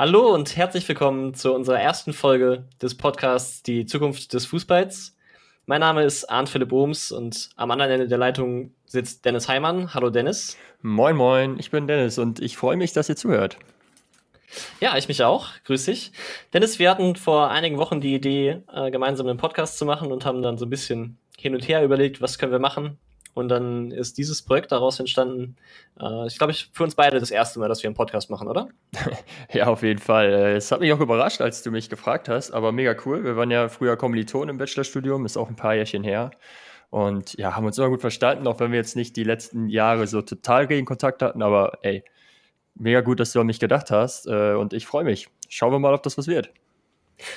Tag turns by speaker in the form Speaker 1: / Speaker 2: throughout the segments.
Speaker 1: Hallo und herzlich willkommen zu unserer ersten Folge des Podcasts Die Zukunft des Fußballs. Mein Name ist Arndt Philipp Ohms und am anderen Ende der Leitung sitzt Dennis Heimann. Hallo Dennis.
Speaker 2: Moin, moin, ich bin Dennis und ich freue mich, dass ihr zuhört.
Speaker 1: Ja, ich mich auch. Grüß dich. Dennis, wir hatten vor einigen Wochen die Idee, äh, gemeinsam einen Podcast zu machen und haben dann so ein bisschen hin und her überlegt, was können wir machen. Und dann ist dieses Projekt daraus entstanden. Äh, ich glaube, für uns beide das erste Mal, dass wir einen Podcast machen, oder?
Speaker 2: ja, auf jeden Fall. Äh, es hat mich auch überrascht, als du mich gefragt hast, aber mega cool. Wir waren ja früher Kommilitonen im Bachelorstudium, ist auch ein paar Jährchen her. Und ja, haben uns immer gut verstanden, auch wenn wir jetzt nicht die letzten Jahre so total gegen Kontakt hatten. Aber ey, mega gut, dass du an mich gedacht hast. Äh, und ich freue mich. Schauen wir mal, ob das was wird.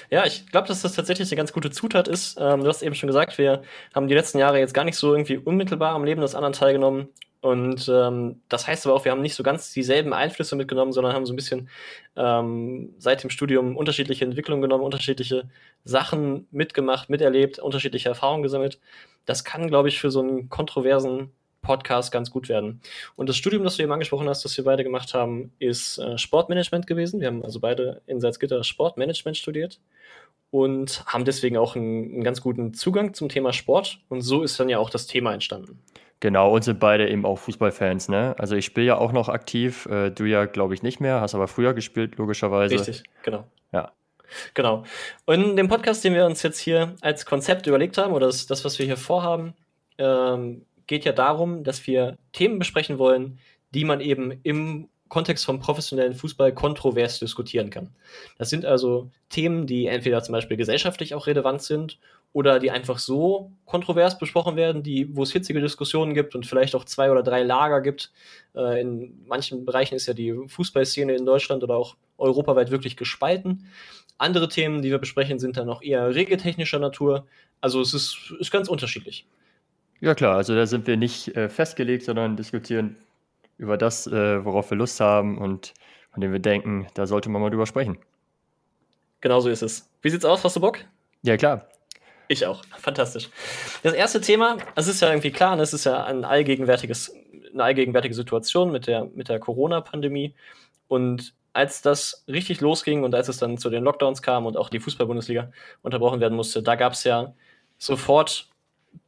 Speaker 1: Ja, ich glaube, dass das tatsächlich eine ganz gute Zutat ist. Ähm, du hast eben schon gesagt, wir haben die letzten Jahre jetzt gar nicht so irgendwie unmittelbar am Leben des anderen teilgenommen. Und ähm, das heißt aber auch, wir haben nicht so ganz dieselben Einflüsse mitgenommen, sondern haben so ein bisschen ähm, seit dem Studium unterschiedliche Entwicklungen genommen, unterschiedliche Sachen mitgemacht, miterlebt, unterschiedliche Erfahrungen gesammelt. Das kann, glaube ich, für so einen kontroversen Podcast ganz gut werden. Und das Studium, das du eben angesprochen hast, das wir beide gemacht haben, ist äh, Sportmanagement gewesen. Wir haben also beide in Salzgitter Sportmanagement studiert und haben deswegen auch einen, einen ganz guten Zugang zum Thema Sport. Und so ist dann ja auch das Thema entstanden.
Speaker 2: Genau, und sind beide eben auch Fußballfans, ne? Also ich spiele ja auch noch aktiv, äh, du ja, glaube ich, nicht mehr, hast aber früher gespielt, logischerweise.
Speaker 1: Richtig, genau.
Speaker 2: Ja.
Speaker 1: Genau. Und in dem Podcast, den wir uns jetzt hier als Konzept überlegt haben, oder das, das was wir hier vorhaben, ähm, geht ja darum, dass wir Themen besprechen wollen, die man eben im Kontext vom professionellen Fußball kontrovers diskutieren kann. Das sind also Themen, die entweder zum Beispiel gesellschaftlich auch relevant sind oder die einfach so kontrovers besprochen werden, die, wo es hitzige Diskussionen gibt und vielleicht auch zwei oder drei Lager gibt. Äh, in manchen Bereichen ist ja die Fußballszene in Deutschland oder auch europaweit wirklich gespalten. Andere Themen, die wir besprechen, sind dann auch eher regeltechnischer Natur. Also es ist, ist ganz unterschiedlich.
Speaker 2: Ja klar, also da sind wir nicht äh, festgelegt, sondern diskutieren über das, äh, worauf wir Lust haben und von dem wir denken, da sollte man mal drüber sprechen.
Speaker 1: Genau so ist es. Wie sieht's aus? Hast du Bock?
Speaker 2: Ja, klar.
Speaker 1: Ich auch. Fantastisch. Das erste Thema, es ist ja irgendwie klar, es ist ja ein allgegenwärtiges, eine allgegenwärtige Situation mit der, mit der Corona-Pandemie. Und als das richtig losging und als es dann zu den Lockdowns kam und auch die Fußball-Bundesliga unterbrochen werden musste, da gab es ja sofort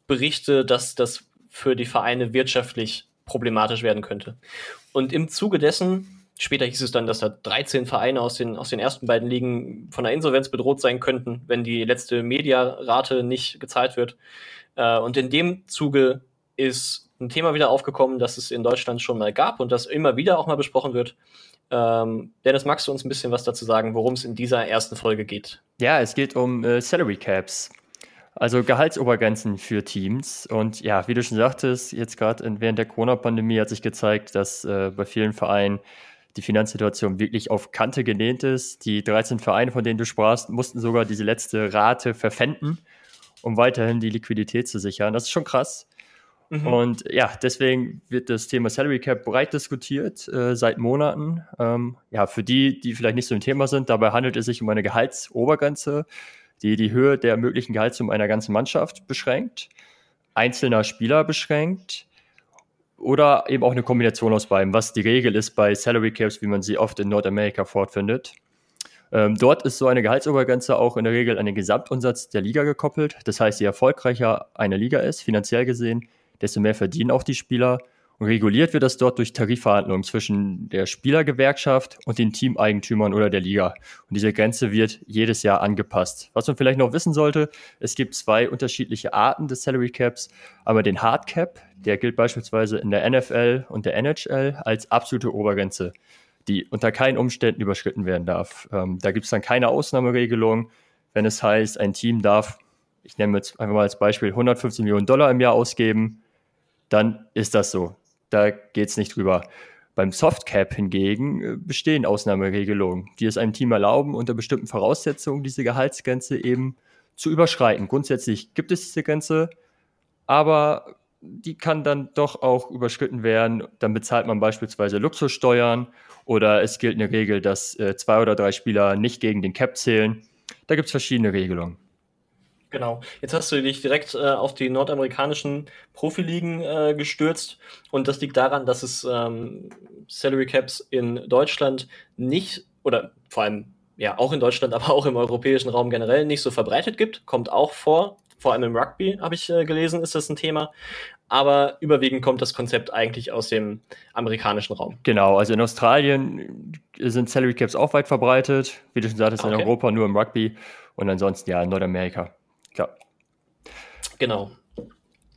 Speaker 1: Berichte, dass das für die Vereine wirtschaftlich problematisch werden könnte. Und im Zuge dessen, später hieß es dann, dass da 13 Vereine aus den, aus den ersten beiden Ligen von der Insolvenz bedroht sein könnten, wenn die letzte Mediarate nicht gezahlt wird. Äh, und in dem Zuge ist ein Thema wieder aufgekommen, das es in Deutschland schon mal gab und das immer wieder auch mal besprochen wird. Ähm, Dennis, magst du uns ein bisschen was dazu sagen, worum es in dieser ersten Folge geht?
Speaker 2: Ja, es geht um äh, Salary Caps. Also Gehaltsobergrenzen für Teams. Und ja, wie du schon sagtest, jetzt gerade während der Corona-Pandemie hat sich gezeigt, dass äh, bei vielen Vereinen die Finanzsituation wirklich auf Kante genäht ist. Die 13 Vereine, von denen du sprachst, mussten sogar diese letzte Rate verpfänden, um weiterhin die Liquidität zu sichern. Das ist schon krass. Mhm. Und ja, deswegen wird das Thema Salary Cap breit diskutiert äh, seit Monaten. Ähm, ja, für die, die vielleicht nicht so ein Thema sind, dabei handelt es sich um eine Gehaltsobergrenze die die Höhe der möglichen Gehaltssumme einer ganzen Mannschaft beschränkt, einzelner Spieler beschränkt oder eben auch eine Kombination aus beiden, was die Regel ist bei Salary Caps, wie man sie oft in Nordamerika fortfindet. Ähm, dort ist so eine Gehaltsobergrenze auch in der Regel an den Gesamtumsatz der Liga gekoppelt. Das heißt, je erfolgreicher eine Liga ist, finanziell gesehen, desto mehr verdienen auch die Spieler und reguliert wird das dort durch Tarifverhandlungen zwischen der Spielergewerkschaft und den Teameigentümern oder der Liga. Und diese Grenze wird jedes Jahr angepasst. Was man vielleicht noch wissen sollte, es gibt zwei unterschiedliche Arten des Salary Caps. Einmal den Hard Cap, der gilt beispielsweise in der NFL und der NHL als absolute Obergrenze, die unter keinen Umständen überschritten werden darf. Ähm, da gibt es dann keine Ausnahmeregelung, wenn es heißt, ein Team darf, ich nehme jetzt einfach mal als Beispiel, 115 Millionen Dollar im Jahr ausgeben, dann ist das so da geht es nicht drüber. Beim Softcap hingegen äh, bestehen Ausnahmeregelungen, die es einem Team erlauben, unter bestimmten Voraussetzungen diese Gehaltsgrenze eben zu überschreiten. Grundsätzlich gibt es diese Grenze, aber die kann dann doch auch überschritten werden. Dann bezahlt man beispielsweise Luxussteuern oder es gilt eine Regel, dass äh, zwei oder drei Spieler nicht gegen den Cap zählen. Da gibt es verschiedene Regelungen.
Speaker 1: Genau. Jetzt hast du dich direkt äh, auf die nordamerikanischen Profiligen äh, gestürzt und das liegt daran, dass es ähm, Salary Caps in Deutschland nicht oder vor allem ja auch in Deutschland, aber auch im europäischen Raum generell nicht so verbreitet gibt. Kommt auch vor. Vor allem im Rugby habe ich äh, gelesen, ist das ein Thema. Aber überwiegend kommt das Konzept eigentlich aus dem amerikanischen Raum.
Speaker 2: Genau, also in Australien sind Salary Caps auch weit verbreitet. Wie du schon sagtest, okay. in Europa nur im Rugby und ansonsten ja in Nordamerika. Klar.
Speaker 1: Genau.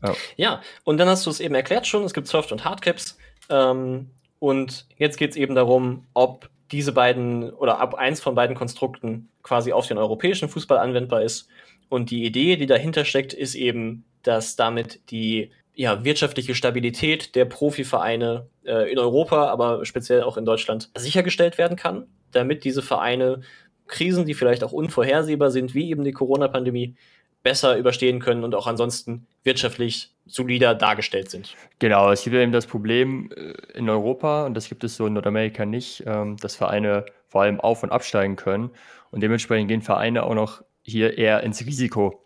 Speaker 1: Oh. Ja, und dann hast du es eben erklärt schon, es gibt Soft- und Hardcaps. Ähm, und jetzt geht es eben darum, ob diese beiden oder ab eins von beiden Konstrukten quasi auf den europäischen Fußball anwendbar ist. Und die Idee, die dahinter steckt, ist eben, dass damit die ja, wirtschaftliche Stabilität der Profivereine äh, in Europa, aber speziell auch in Deutschland sichergestellt werden kann, damit diese Vereine Krisen, die vielleicht auch unvorhersehbar sind, wie eben die Corona-Pandemie, besser überstehen können und auch ansonsten wirtschaftlich solider dargestellt sind.
Speaker 2: Genau, es gibt eben das Problem äh, in Europa, und das gibt es so in Nordamerika nicht, ähm, dass Vereine vor allem auf- und absteigen können. Und dementsprechend gehen Vereine auch noch hier eher ins Risiko.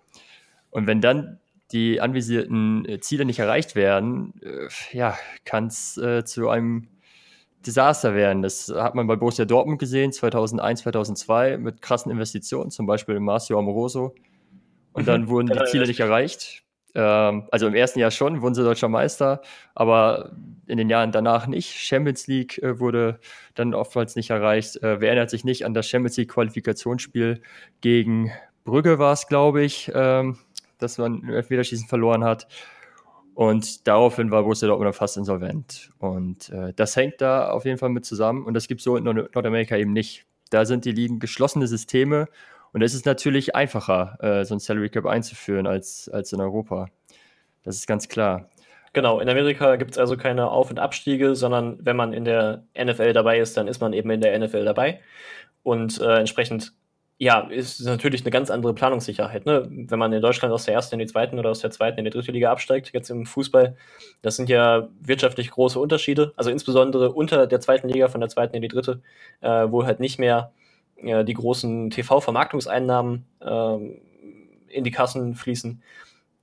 Speaker 2: Und wenn dann die anvisierten äh, Ziele nicht erreicht werden, äh, ja, kann es zu einem Desaster werden. Das hat man bei Borussia Dortmund gesehen, 2001, 2002, mit krassen Investitionen, zum Beispiel Marcio Amoroso, und dann wurden die Ziele nicht erreicht. Ähm, also im ersten Jahr schon, wurden sie deutscher Meister, aber in den Jahren danach nicht. Champions League äh, wurde dann oftmals nicht erreicht. Äh, wer erinnert sich nicht an das Champions League Qualifikationsspiel gegen Brügge war es, glaube ich, ähm, dass man Elfmeterschießen verloren hat. Und daraufhin war Borussia Dortmund fast insolvent. Und äh, das hängt da auf jeden Fall mit zusammen. Und das gibt es so in Nord Nordamerika eben nicht. Da sind die Ligen geschlossene Systeme und es ist natürlich einfacher, äh, so ein Salary Cap einzuführen als, als in Europa. Das ist ganz klar.
Speaker 1: Genau, in Amerika gibt es also keine Auf- und Abstiege, sondern wenn man in der NFL dabei ist, dann ist man eben in der NFL dabei. Und äh, entsprechend, ja, ist natürlich eine ganz andere Planungssicherheit. Ne? Wenn man in Deutschland aus der ersten in die zweiten oder aus der zweiten in die dritte Liga absteigt, jetzt im Fußball, das sind ja wirtschaftlich große Unterschiede. Also insbesondere unter der zweiten Liga von der zweiten in die dritte, äh, wo halt nicht mehr äh, die großen TV-Vermarktungseinnahmen ähm, in die Kassen fließen.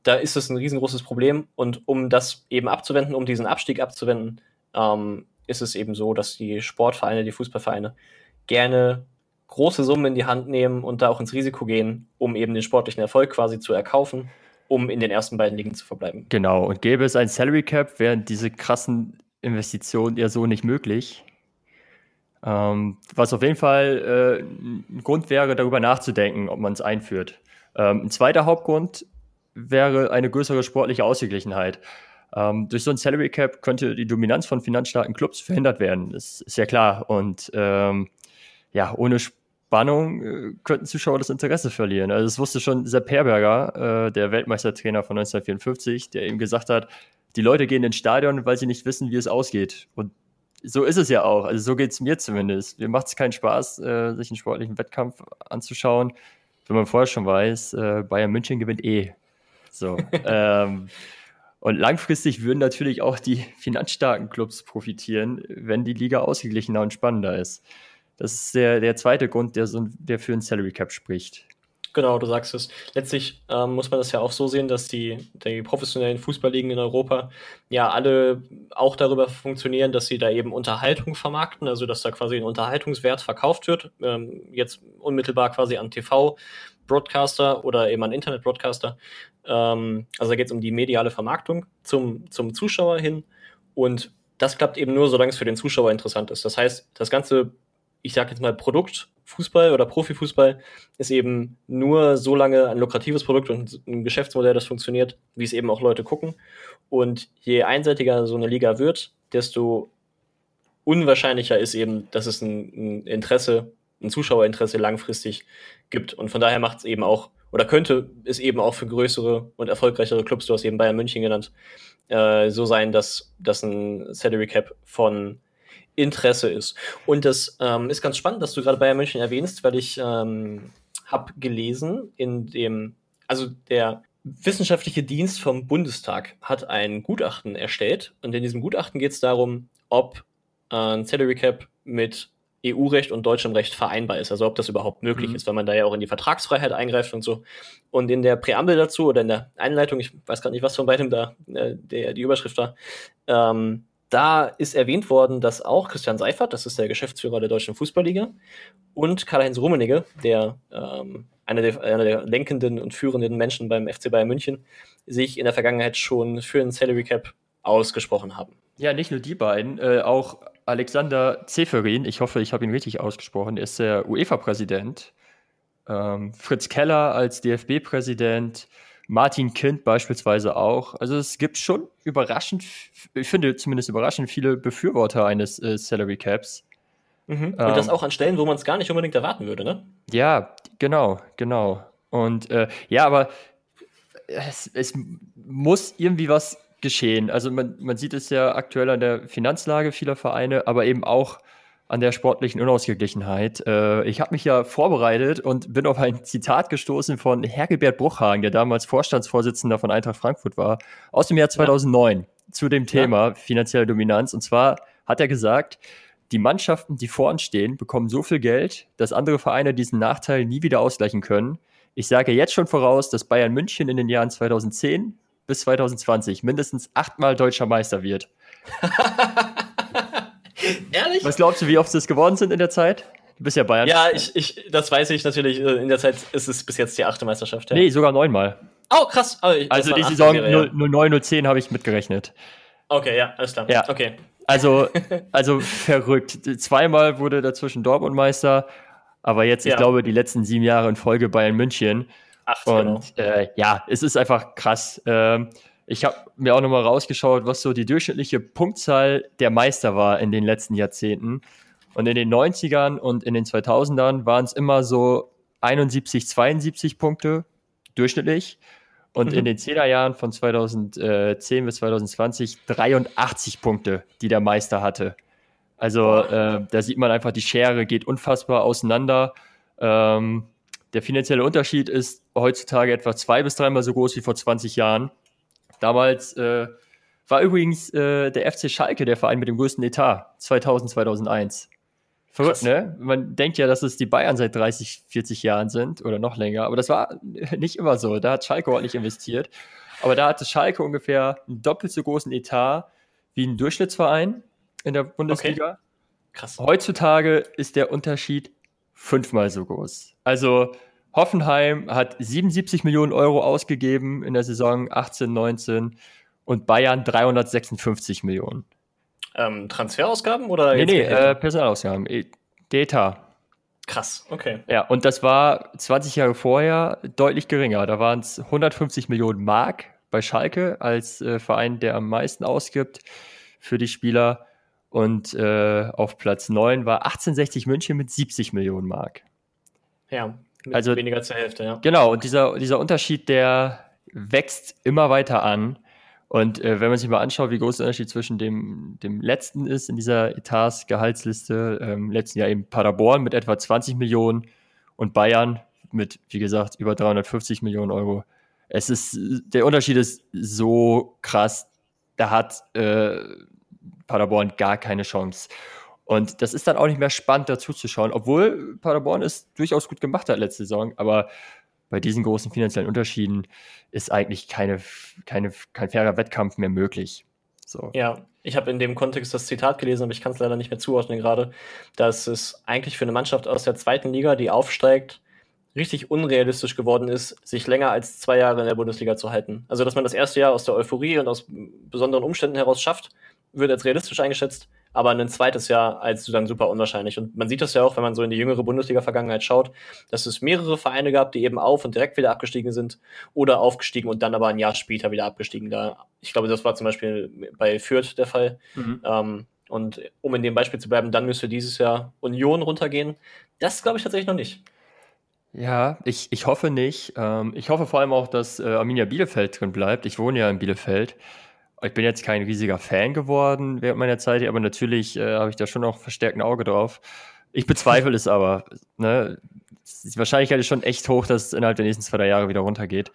Speaker 1: Da ist es ein riesengroßes Problem. Und um das eben abzuwenden, um diesen Abstieg abzuwenden, ähm, ist es eben so, dass die Sportvereine, die Fußballvereine gerne große Summen in die Hand nehmen und da auch ins Risiko gehen, um eben den sportlichen Erfolg quasi zu erkaufen, um in den ersten beiden Ligen zu verbleiben.
Speaker 2: Genau, und gäbe es ein Salary Cap, wären diese krassen Investitionen ja so nicht möglich. Ähm, was auf jeden Fall äh, ein Grund wäre, darüber nachzudenken, ob man es einführt. Ähm, ein zweiter Hauptgrund wäre eine größere sportliche Ausgeglichenheit. Ähm, durch so ein Salary Cap könnte die Dominanz von finanzstarken Clubs verhindert werden. Das ist ja klar. Und ähm, ja, ohne Spannung äh, könnten Zuschauer das Interesse verlieren. Also das wusste schon Sepp Herberger, äh, der Weltmeistertrainer von 1954, der eben gesagt hat, die Leute gehen ins Stadion, weil sie nicht wissen, wie es ausgeht. Und so ist es ja auch. Also so geht es mir zumindest. Mir macht es keinen Spaß, äh, sich einen sportlichen Wettkampf anzuschauen, wenn man vorher schon weiß, äh, Bayern München gewinnt eh. So. ähm, und langfristig würden natürlich auch die finanzstarken Clubs profitieren, wenn die Liga ausgeglichener und spannender ist. Das ist der, der zweite Grund, der, so, der für ein Salary Cap spricht.
Speaker 1: Genau, du sagst es. Letztlich ähm, muss man das ja auch so sehen, dass die, die professionellen Fußballligen in Europa ja alle auch darüber funktionieren, dass sie da eben Unterhaltung vermarkten, also dass da quasi ein Unterhaltungswert verkauft wird, ähm, jetzt unmittelbar quasi an TV-Broadcaster oder eben an Internet-Broadcaster. Ähm, also da geht es um die mediale Vermarktung zum, zum Zuschauer hin und das klappt eben nur, solange es für den Zuschauer interessant ist. Das heißt, das ganze ich sage jetzt mal, Produkt Fußball oder Profifußball ist eben nur so lange ein lukratives Produkt und ein Geschäftsmodell, das funktioniert, wie es eben auch Leute gucken. Und je einseitiger so eine Liga wird, desto unwahrscheinlicher ist eben, dass es ein, ein Interesse, ein Zuschauerinteresse langfristig gibt. Und von daher macht es eben auch, oder könnte es eben auch für größere und erfolgreichere Clubs, du hast eben Bayern München genannt, äh, so sein, dass, dass ein Salary Cap von Interesse ist. Und das ähm, ist ganz spannend, dass du gerade Bayern München erwähnst, weil ich ähm, habe gelesen, in dem, also der wissenschaftliche Dienst vom Bundestag hat ein Gutachten erstellt und in diesem Gutachten geht es darum, ob äh, ein Salary Cap mit EU-Recht und deutschem Recht vereinbar ist, also ob das überhaupt möglich mhm. ist, weil man da ja auch in die Vertragsfreiheit eingreift und so. Und in der Präambel dazu oder in der Einleitung, ich weiß gar nicht, was von beidem da äh, der, die Überschrift war, ähm, da ist erwähnt worden, dass auch Christian Seifert, das ist der Geschäftsführer der Deutschen Fußballliga, und Karl-Heinz Rummenigge, der ähm, einer der, einer der lenkenden und führenden Menschen beim FC Bayern München, sich in der Vergangenheit schon für ein Salary Cap ausgesprochen haben.
Speaker 2: Ja, nicht nur die beiden, äh, auch Alexander Zeferin, ich hoffe, ich habe ihn richtig ausgesprochen, ist der UEFA-Präsident. Ähm, Fritz Keller als DFB-Präsident, Martin Kind beispielsweise auch. Also es gibt schon überraschend, ich finde zumindest überraschend viele Befürworter eines äh, Salary Caps.
Speaker 1: Mhm. Und ähm, das auch an Stellen, wo man es gar nicht unbedingt erwarten würde, ne?
Speaker 2: Ja, genau, genau. Und äh, ja, aber es, es, muss irgendwie was geschehen. Also man, man sieht es ja aktuell an der Finanzlage vieler Vereine, aber eben auch an der sportlichen Unausgeglichenheit. Äh, ich habe mich ja vorbereitet und bin auf ein Zitat gestoßen von Hergebert Bruchhagen, der damals Vorstandsvorsitzender von Eintracht Frankfurt war, aus dem Jahr 2009 ja. zu dem Thema ja. finanzielle Dominanz. Und zwar hat er gesagt, die Mannschaften, die vor uns stehen, bekommen so viel Geld, dass andere Vereine diesen Nachteil nie wieder ausgleichen können. Ich sage jetzt schon voraus, dass Bayern München in den Jahren 2010 bis 2020 mindestens achtmal deutscher Meister wird. Ehrlich? Was glaubst du, wie oft sie es geworden sind in der Zeit?
Speaker 1: Du bist ja Bayern. Ja, ich, ich, das weiß ich natürlich. In der Zeit ist es bis jetzt die achte Meisterschaft.
Speaker 2: Ja. Nee, sogar neunmal.
Speaker 1: Oh, krass. Oh,
Speaker 2: also die Saison wäre, 09, 010 habe ich mitgerechnet.
Speaker 1: Okay, ja, alles klar.
Speaker 2: Ja.
Speaker 1: Okay.
Speaker 2: Also, also verrückt. Zweimal wurde dazwischen Dortmund Meister, aber jetzt, ja. ich glaube, die letzten sieben Jahre in Folge Bayern München. Ach, Und genau. äh, ja, es ist einfach krass. Ähm, ich habe mir auch nochmal rausgeschaut, was so die durchschnittliche Punktzahl der Meister war in den letzten Jahrzehnten. Und in den 90ern und in den 2000ern waren es immer so 71, 72 Punkte durchschnittlich. Und mhm. in den 10er Jahren von 2010 bis 2020 83 Punkte, die der Meister hatte. Also äh, da sieht man einfach, die Schere geht unfassbar auseinander. Ähm, der finanzielle Unterschied ist heutzutage etwa zwei bis dreimal so groß wie vor 20 Jahren. Damals äh, war übrigens äh, der FC Schalke der Verein mit dem größten Etat 2000, 2001. Verrückt, ne? Man denkt ja, dass es die Bayern seit 30, 40 Jahren sind oder noch länger, aber das war nicht immer so. Da hat Schalke ordentlich investiert. Aber da hatte Schalke ungefähr einen doppelt so großen Etat wie ein Durchschnittsverein in der Bundesliga. Okay. Krass. Heutzutage ist der Unterschied fünfmal so groß. Also Hoffenheim hat 77 Millionen Euro ausgegeben in der Saison 18, 19 und Bayern 356 Millionen.
Speaker 1: Ähm, Transferausgaben oder?
Speaker 2: Nee, nee, äh, Personalausgaben. E, Data.
Speaker 1: Krass, okay.
Speaker 2: Ja, und das war 20 Jahre vorher deutlich geringer. Da waren es 150 Millionen Mark bei Schalke als äh, Verein, der am meisten ausgibt für die Spieler. Und äh, auf Platz 9 war 1860 München mit 70 Millionen Mark.
Speaker 1: Ja, also weniger zur Hälfte, ja.
Speaker 2: Genau, und dieser, dieser Unterschied, der wächst immer weiter an. Und äh, wenn man sich mal anschaut, wie groß der Unterschied zwischen dem, dem letzten ist in dieser Etats-Gehaltsliste, ähm, letzten Jahr eben Paderborn mit etwa 20 Millionen und Bayern mit, wie gesagt, über 350 Millionen Euro. Es ist, der Unterschied ist so krass, da hat äh, Paderborn gar keine Chance. Und das ist dann auch nicht mehr spannend dazu zu schauen, obwohl Paderborn es durchaus gut gemacht hat letzte Saison. Aber bei diesen großen finanziellen Unterschieden ist eigentlich keine, keine, kein fairer Wettkampf mehr möglich. So.
Speaker 1: Ja, ich habe in dem Kontext das Zitat gelesen, aber ich kann es leider nicht mehr zuordnen gerade, dass es eigentlich für eine Mannschaft aus der zweiten Liga, die aufsteigt, richtig unrealistisch geworden ist, sich länger als zwei Jahre in der Bundesliga zu halten. Also, dass man das erste Jahr aus der Euphorie und aus besonderen Umständen heraus schafft, wird als realistisch eingeschätzt aber ein zweites Jahr als dann super unwahrscheinlich. Und man sieht das ja auch, wenn man so in die jüngere Bundesliga-Vergangenheit schaut, dass es mehrere Vereine gab, die eben auf und direkt wieder abgestiegen sind oder aufgestiegen und dann aber ein Jahr später wieder abgestiegen. Da, ich glaube, das war zum Beispiel bei Fürth der Fall. Mhm. Ähm, und um in dem Beispiel zu bleiben, dann müsste dieses Jahr Union runtergehen. Das glaube ich tatsächlich noch nicht.
Speaker 2: Ja, ich, ich hoffe nicht. Ähm, ich hoffe vor allem auch, dass äh, Arminia Bielefeld drin bleibt. Ich wohne ja in Bielefeld. Ich bin jetzt kein riesiger Fan geworden während meiner Zeit, aber natürlich äh, habe ich da schon noch verstärkt ein Auge drauf. Ich bezweifle es aber. Ne? Die Wahrscheinlichkeit ist schon echt hoch, dass es innerhalb der nächsten zwei, drei Jahre wieder runtergeht.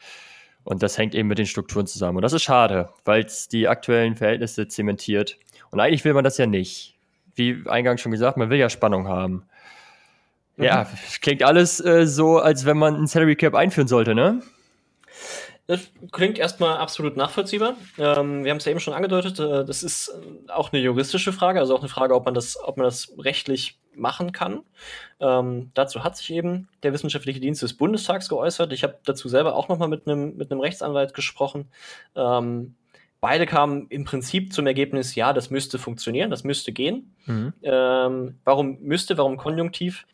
Speaker 2: Und das hängt eben mit den Strukturen zusammen. Und das ist schade, weil es die aktuellen Verhältnisse zementiert. Und eigentlich will man das ja nicht. Wie eingangs schon gesagt, man will ja Spannung haben. Mhm. Ja, klingt alles äh, so, als wenn man ein Salary Cap einführen sollte, ne?
Speaker 1: Das klingt erstmal absolut nachvollziehbar. Ähm, wir haben es ja eben schon angedeutet, äh, das ist äh, auch eine juristische Frage, also auch eine Frage, ob man das, ob man das rechtlich machen kann. Ähm, dazu hat sich eben der Wissenschaftliche Dienst des Bundestags geäußert. Ich habe dazu selber auch nochmal mit einem mit einem Rechtsanwalt gesprochen. Ähm, beide kamen im Prinzip zum Ergebnis, ja, das müsste funktionieren, das müsste gehen. Mhm. Ähm, warum müsste, warum konjunktiv?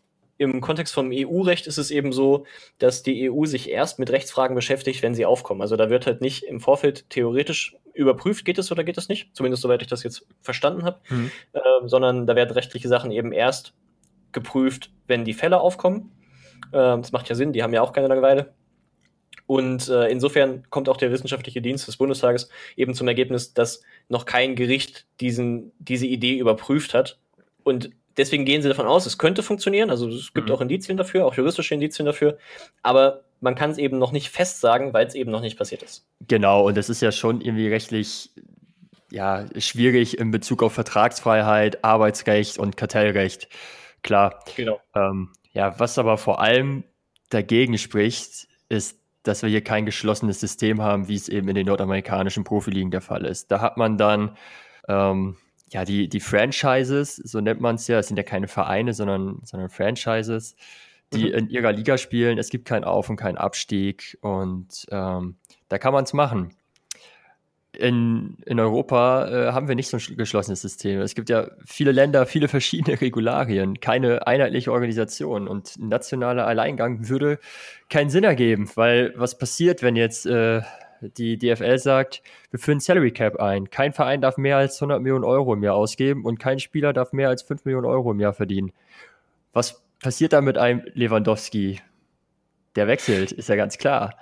Speaker 1: Im Kontext vom EU-Recht ist es eben so, dass die EU sich erst mit Rechtsfragen beschäftigt, wenn sie aufkommen. Also da wird halt nicht im Vorfeld theoretisch überprüft, geht es oder geht es nicht, zumindest soweit ich das jetzt verstanden habe, mhm. äh, sondern da werden rechtliche Sachen eben erst geprüft, wenn die Fälle aufkommen. Äh, das macht ja Sinn, die haben ja auch keine Langeweile. Und äh, insofern kommt auch der wissenschaftliche Dienst des Bundestages eben zum Ergebnis, dass noch kein Gericht diesen, diese Idee überprüft hat. Und deswegen gehen sie davon aus, es könnte funktionieren. Also es gibt mhm. auch Indizien dafür, auch juristische Indizien dafür. Aber man kann es eben noch nicht fest sagen, weil es eben noch nicht passiert ist.
Speaker 2: Genau, und das ist ja schon irgendwie rechtlich ja, schwierig in Bezug auf Vertragsfreiheit, Arbeitsrecht und Kartellrecht. Klar. Genau. Ähm, ja, was aber vor allem dagegen spricht, ist, dass wir hier kein geschlossenes System haben, wie es eben in den nordamerikanischen Profiligen der Fall ist. Da hat man dann ähm, ja, die, die Franchises, so nennt man es ja, es sind ja keine Vereine, sondern, sondern Franchises, die mhm. in ihrer Liga spielen. Es gibt keinen Auf- und keinen Abstieg und ähm, da kann man es machen. In, in Europa äh, haben wir nicht so ein geschlossenes System. Es gibt ja viele Länder, viele verschiedene Regularien, keine einheitliche Organisation und ein nationaler Alleingang würde keinen Sinn ergeben, weil was passiert, wenn jetzt äh, die DFL sagt, wir führen Salary Cap ein. Kein Verein darf mehr als 100 Millionen Euro im Jahr ausgeben und kein Spieler darf mehr als 5 Millionen Euro im Jahr verdienen. Was passiert da mit einem Lewandowski? Der wechselt, ist ja ganz klar.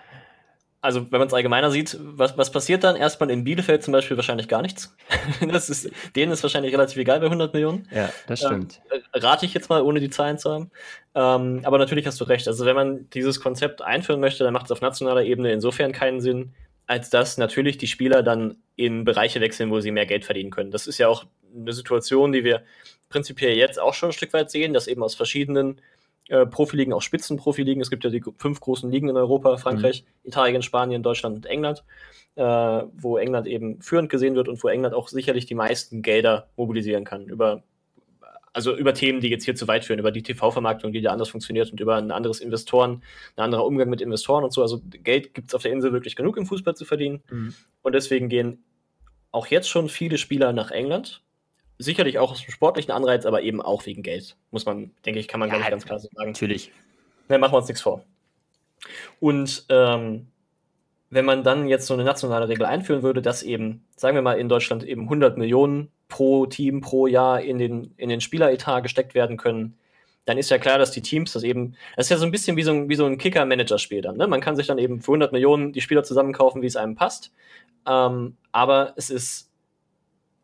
Speaker 1: Also, wenn man es allgemeiner sieht, was, was passiert dann? Erstmal in Bielefeld zum Beispiel wahrscheinlich gar nichts. das ist, denen ist wahrscheinlich relativ egal bei 100 Millionen.
Speaker 2: Ja, das stimmt.
Speaker 1: Ähm, rate ich jetzt mal, ohne die Zahlen zu haben. Ähm, aber natürlich hast du recht. Also, wenn man dieses Konzept einführen möchte, dann macht es auf nationaler Ebene insofern keinen Sinn, als dass natürlich die Spieler dann in Bereiche wechseln, wo sie mehr Geld verdienen können. Das ist ja auch eine Situation, die wir prinzipiell jetzt auch schon ein Stück weit sehen, dass eben aus verschiedenen äh, Profiligen, auch Spitzenprofiligen, es gibt ja die fünf großen Ligen in Europa, Frankreich, mhm. Italien, Spanien, Deutschland und England, äh, wo England eben führend gesehen wird und wo England auch sicherlich die meisten Gelder mobilisieren kann über also über Themen, die jetzt hier zu weit führen, über die TV-Vermarktung, die da anders funktioniert und über ein anderes Investoren, ein anderer Umgang mit Investoren und so. Also Geld gibt es auf der Insel wirklich genug im Fußball zu verdienen. Mhm. Und deswegen gehen auch jetzt schon viele Spieler nach England. Sicherlich auch aus dem sportlichen Anreiz, aber eben auch wegen Geld. Muss man, denke ich, kann man ja, ganz klar so sagen.
Speaker 2: Natürlich.
Speaker 1: Ne, machen wir uns nichts vor. Und ähm, wenn man dann jetzt so eine nationale Regel einführen würde, dass eben, sagen wir mal, in Deutschland eben 100 Millionen pro Team pro Jahr in den, in den Spieleretat gesteckt werden können, dann ist ja klar, dass die Teams das eben, das ist ja so ein bisschen wie so ein, so ein Kicker-Manager-Spiel dann. Ne? Man kann sich dann eben für 100 Millionen die Spieler zusammenkaufen, wie es einem passt. Ähm, aber es ist,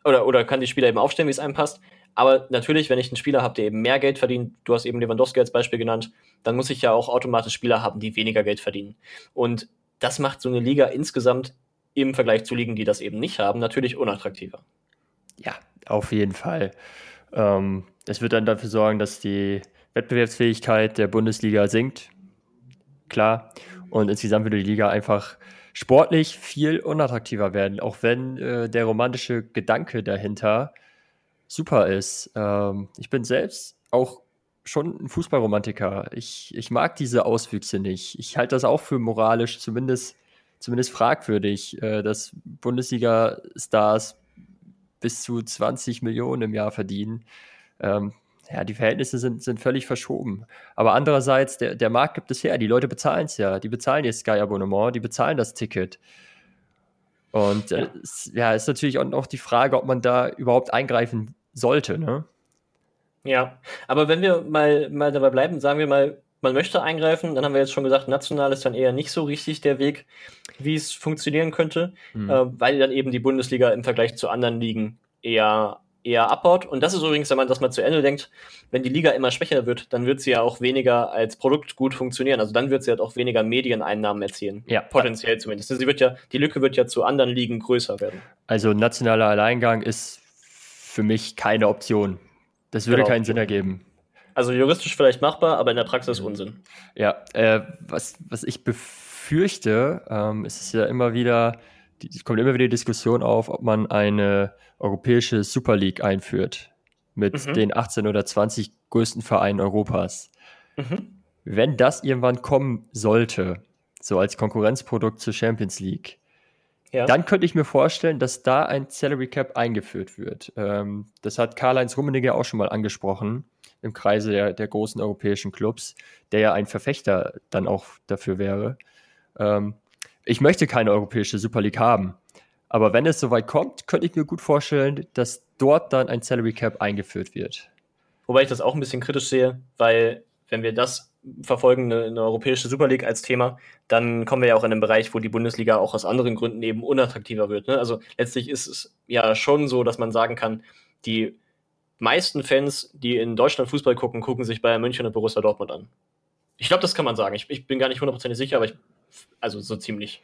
Speaker 1: oder, oder kann die Spieler eben aufstellen, wie es einem passt. Aber natürlich, wenn ich einen Spieler habe, der eben mehr Geld verdient, du hast eben Lewandowski als Beispiel genannt, dann muss ich ja auch automatisch Spieler haben, die weniger Geld verdienen. Und das macht so eine Liga insgesamt im Vergleich zu Ligen, die das eben nicht haben, natürlich unattraktiver.
Speaker 2: Ja, auf jeden Fall. Ähm, es wird dann dafür sorgen, dass die Wettbewerbsfähigkeit der Bundesliga sinkt. Klar. Und insgesamt würde die Liga einfach sportlich viel unattraktiver werden, auch wenn äh, der romantische Gedanke dahinter super ist. Ähm, ich bin selbst auch schon ein Fußballromantiker. Ich, ich mag diese Auswüchse nicht. Ich halte das auch für moralisch zumindest, zumindest fragwürdig, äh, dass Bundesliga-Stars bis zu 20 Millionen im Jahr verdienen. Ähm, ja, die Verhältnisse sind, sind völlig verschoben. Aber andererseits, der, der Markt gibt es her. Die Leute bezahlen es ja. Die bezahlen ihr Sky-Abonnement, die bezahlen das Ticket. Und äh, es, ja, ist natürlich auch noch die Frage, ob man da überhaupt eingreifen sollte. Ne?
Speaker 1: Ja, aber wenn wir mal, mal dabei bleiben, sagen wir mal, man möchte eingreifen, dann haben wir jetzt schon gesagt, national ist dann eher nicht so richtig der Weg, wie es funktionieren könnte, mhm. äh, weil dann eben die Bundesliga im Vergleich zu anderen Ligen eher eher abbaut. Und das ist übrigens, wenn man das mal zu Ende denkt, wenn die Liga immer schwächer wird, dann wird sie ja auch weniger als Produkt gut funktionieren. Also dann wird sie halt auch weniger Medieneinnahmen erzielen. Ja. Potenziell zumindest. Sie wird ja, die Lücke wird ja zu anderen Ligen größer werden.
Speaker 2: Also nationaler Alleingang ist für mich keine Option. Das würde genau. keinen Sinn ergeben.
Speaker 1: Also juristisch vielleicht machbar, aber in der Praxis Unsinn.
Speaker 2: Ja, äh, was, was ich befürchte, fürchte, ähm, es ist ja immer wieder, es kommt immer wieder die Diskussion auf, ob man eine europäische Super League einführt mit mhm. den 18 oder 20 größten Vereinen Europas. Mhm. Wenn das irgendwann kommen sollte, so als Konkurrenzprodukt zur Champions League, ja. dann könnte ich mir vorstellen, dass da ein Salary Cap eingeführt wird. Ähm, das hat Karl-Heinz Rummenigge auch schon mal angesprochen im Kreise der, der großen europäischen Clubs, der ja ein Verfechter dann auch dafür wäre. Ähm, ich möchte keine europäische Super League haben. Aber wenn es soweit kommt, könnte ich mir gut vorstellen, dass dort dann ein Salary Cap eingeführt wird.
Speaker 1: Wobei ich das auch ein bisschen kritisch sehe, weil wenn wir das verfolgen, eine, eine, europäische Super League als Thema, dann kommen wir ja auch in einen Bereich, wo die Bundesliga auch aus anderen Gründen eben unattraktiver wird. Ne? Also letztlich ist es ja schon so, dass man sagen kann, die meisten Fans, die in Deutschland Fußball gucken, gucken sich Bayern München und Borussia Dortmund an. Ich glaube, das kann man sagen. Ich, ich bin gar nicht hundertprozentig sicher, aber ich, also so ziemlich.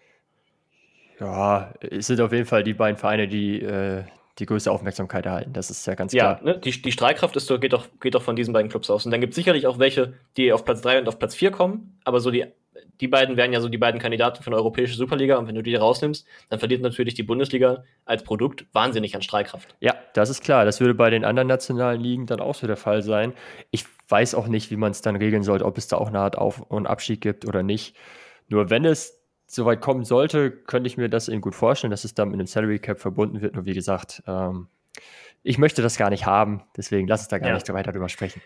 Speaker 2: Ja, es sind auf jeden Fall die beiden Vereine, die äh, die größte Aufmerksamkeit erhalten. Das ist ja ganz klar.
Speaker 1: Ja, ne? die, die Strahlkraft ist, geht, doch, geht doch von diesen beiden Clubs aus. Und dann gibt es sicherlich auch welche, die auf Platz 3 und auf Platz 4 kommen, aber so die, die beiden wären ja so die beiden Kandidaten für eine europäische Superliga. Und wenn du die rausnimmst, dann verliert natürlich die Bundesliga als Produkt wahnsinnig an Strahlkraft.
Speaker 2: Ja, das ist klar. Das würde bei den anderen nationalen Ligen dann auch so der Fall sein. Ich weiß auch nicht, wie man es dann regeln sollte, ob es da auch eine Art Auf- und Abstieg gibt oder nicht. Nur wenn es soweit kommen sollte, könnte ich mir das eben gut vorstellen, dass es dann mit einem Salary Cap verbunden wird. Nur wie gesagt, ähm, ich möchte das gar nicht haben, deswegen lass uns da gar ja. nicht weiter drüber sprechen.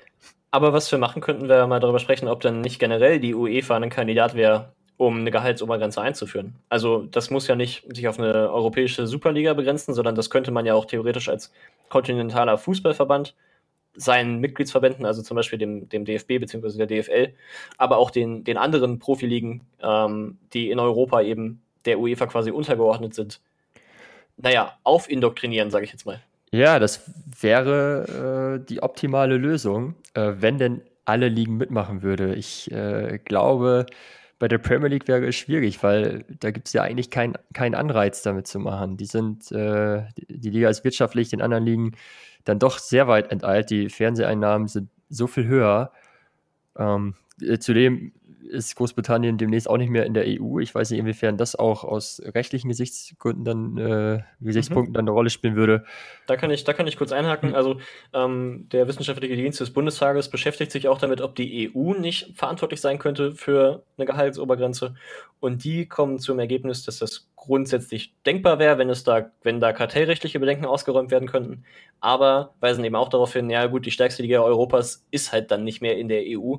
Speaker 1: Aber was wir machen könnten, wäre mal darüber sprechen, ob dann nicht generell die UEFA ein Kandidat wäre, um eine Gehaltsobergrenze einzuführen. Also das muss ja nicht sich auf eine europäische Superliga begrenzen, sondern das könnte man ja auch theoretisch als kontinentaler Fußballverband seinen Mitgliedsverbänden, also zum Beispiel dem, dem DFB bzw. der DFL, aber auch den, den anderen Profiligen, ähm, die in Europa eben der UEFA quasi untergeordnet sind, naja, aufindoktrinieren, sage ich jetzt mal.
Speaker 2: Ja, das wäre äh, die optimale Lösung, äh, wenn denn alle Ligen mitmachen würde. Ich äh, glaube, bei der Premier League wäre es schwierig, weil da gibt es ja eigentlich keinen kein Anreiz damit zu machen. Die sind, äh, die Liga ist wirtschaftlich den anderen Ligen dann doch sehr weit enteilt. Die Fernseheinnahmen sind so viel höher. Ähm, äh, zudem ist Großbritannien demnächst auch nicht mehr in der EU. Ich weiß nicht, inwiefern das auch aus rechtlichen Gesichtsgründen dann, äh, Gesichtspunkten mhm. dann eine Rolle spielen würde.
Speaker 1: Da kann ich, da kann ich kurz einhaken. Mhm. Also ähm, der wissenschaftliche Dienst des Bundestages beschäftigt sich auch damit, ob die EU nicht verantwortlich sein könnte für eine Gehaltsobergrenze. Und die kommen zum Ergebnis, dass das grundsätzlich denkbar wäre, wenn es da, wenn da kartellrechtliche Bedenken ausgeräumt werden könnten. Aber weisen eben auch darauf hin, ja gut, die stärkste Liga Europas ist halt dann nicht mehr in der EU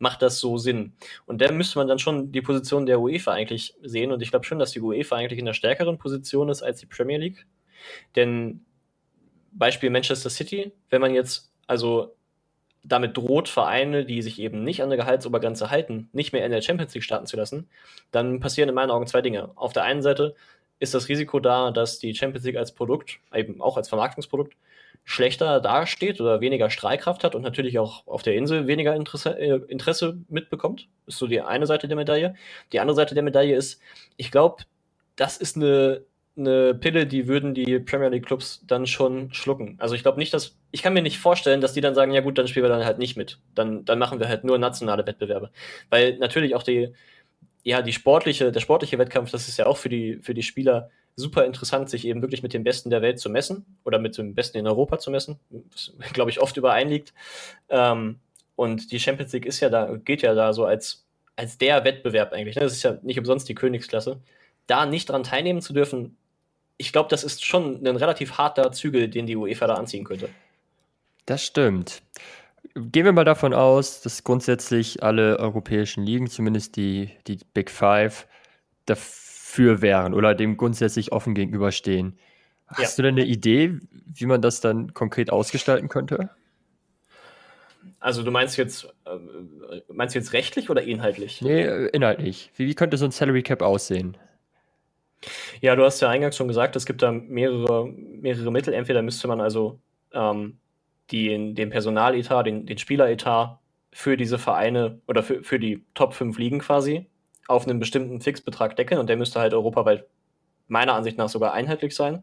Speaker 1: macht das so Sinn? Und da müsste man dann schon die Position der UEFA eigentlich sehen. Und ich glaube schon, dass die UEFA eigentlich in einer stärkeren Position ist als die Premier League. Denn Beispiel Manchester City, wenn man jetzt also damit droht, Vereine, die sich eben nicht an der Gehaltsobergrenze halten, nicht mehr in der Champions League starten zu lassen, dann passieren in meinen Augen zwei Dinge. Auf der einen Seite ist das Risiko da, dass die Champions League als Produkt, eben auch als Vermarktungsprodukt, schlechter dasteht oder weniger Strahlkraft hat und natürlich auch auf der Insel weniger Interesse, äh, Interesse mitbekommt. Ist so die eine Seite der Medaille. Die andere Seite der Medaille ist, ich glaube, das ist eine, eine Pille, die würden die Premier League Clubs dann schon schlucken. Also ich glaube nicht, dass, ich kann mir nicht vorstellen, dass die dann sagen, ja gut, dann spielen wir dann halt nicht mit. Dann, dann machen wir halt nur nationale Wettbewerbe. Weil natürlich auch die, ja, die sportliche, der sportliche Wettkampf, das ist ja auch für die, für die Spieler super interessant, sich eben wirklich mit dem Besten der Welt zu messen oder mit dem Besten in Europa zu messen, was, glaube ich, oft übereinliegt. Ähm, und die Champions League ist ja da, geht ja da so als, als der Wettbewerb eigentlich. Ne? Das ist ja nicht umsonst die Königsklasse. Da nicht dran teilnehmen zu dürfen, ich glaube, das ist schon ein relativ harter Zügel, den die UEFA da anziehen könnte.
Speaker 2: Das stimmt. Gehen wir mal davon aus, dass grundsätzlich alle europäischen Ligen, zumindest die, die Big Five, dafür wären oder dem grundsätzlich offen gegenüberstehen. Hast ja. du denn eine Idee, wie man das dann konkret ausgestalten könnte?
Speaker 1: Also du meinst jetzt, äh, meinst du jetzt rechtlich oder inhaltlich?
Speaker 2: Nee, äh, inhaltlich. Wie, wie könnte so ein Salary Cap aussehen?
Speaker 1: Ja, du hast ja eingangs schon gesagt, es gibt da mehrere, mehrere Mittel. Entweder müsste man also ähm, die, den Personaletat, den, den Spieleretat für diese Vereine oder für, für die Top 5 Ligen quasi auf einen bestimmten Fixbetrag deckeln und der müsste halt europaweit meiner Ansicht nach sogar einheitlich sein.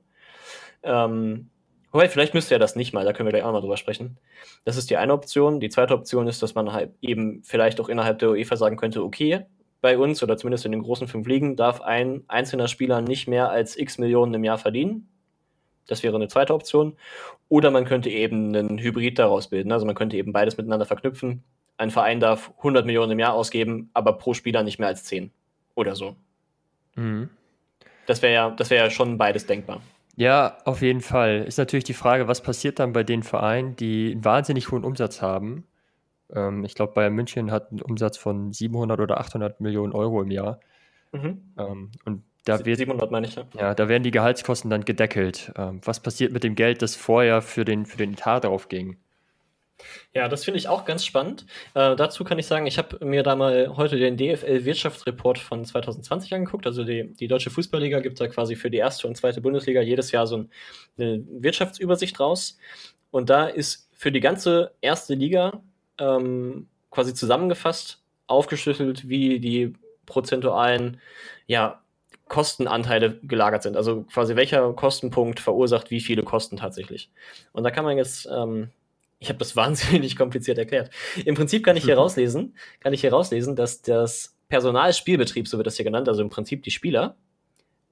Speaker 1: Ähm, wobei, vielleicht müsste er das nicht mal, da können wir gleich auch mal drüber sprechen. Das ist die eine Option. Die zweite Option ist, dass man halt eben vielleicht auch innerhalb der UEFA sagen könnte, okay, bei uns oder zumindest in den großen fünf Ligen darf ein einzelner Spieler nicht mehr als x Millionen im Jahr verdienen. Das wäre eine zweite Option. Oder man könnte eben einen Hybrid daraus bilden. Also man könnte eben beides miteinander verknüpfen. Ein Verein darf 100 Millionen im Jahr ausgeben, aber pro Spieler nicht mehr als 10 oder so. Mhm. Das wäre ja, wär ja schon beides denkbar.
Speaker 2: Ja, auf jeden Fall. Ist natürlich die Frage, was passiert dann bei den Vereinen, die einen wahnsinnig hohen Umsatz haben. Ähm, ich glaube, Bayern München hat einen Umsatz von 700 oder 800 Millionen Euro im Jahr. Mhm. Ähm, und da wird,
Speaker 1: 700 meine ich,
Speaker 2: ja. ja. da werden die Gehaltskosten dann gedeckelt. Ähm, was passiert mit dem Geld, das vorher für den, für den Etat drauf ging?
Speaker 1: Ja, das finde ich auch ganz spannend. Äh, dazu kann ich sagen, ich habe mir da mal heute den DFL-Wirtschaftsreport von 2020 angeguckt. Also die, die Deutsche Fußballliga gibt da quasi für die erste und zweite Bundesliga jedes Jahr so eine Wirtschaftsübersicht raus. Und da ist für die ganze erste Liga ähm, quasi zusammengefasst, aufgeschlüsselt, wie die prozentualen ja, Kostenanteile gelagert sind. Also quasi welcher Kostenpunkt verursacht wie viele Kosten tatsächlich. Und da kann man jetzt ähm, ich habe das wahnsinnig kompliziert erklärt. Im Prinzip kann ich hier mhm. rauslesen, kann ich hier rauslesen, dass das Personalspielbetrieb, so wird das hier genannt, also im Prinzip die Spieler,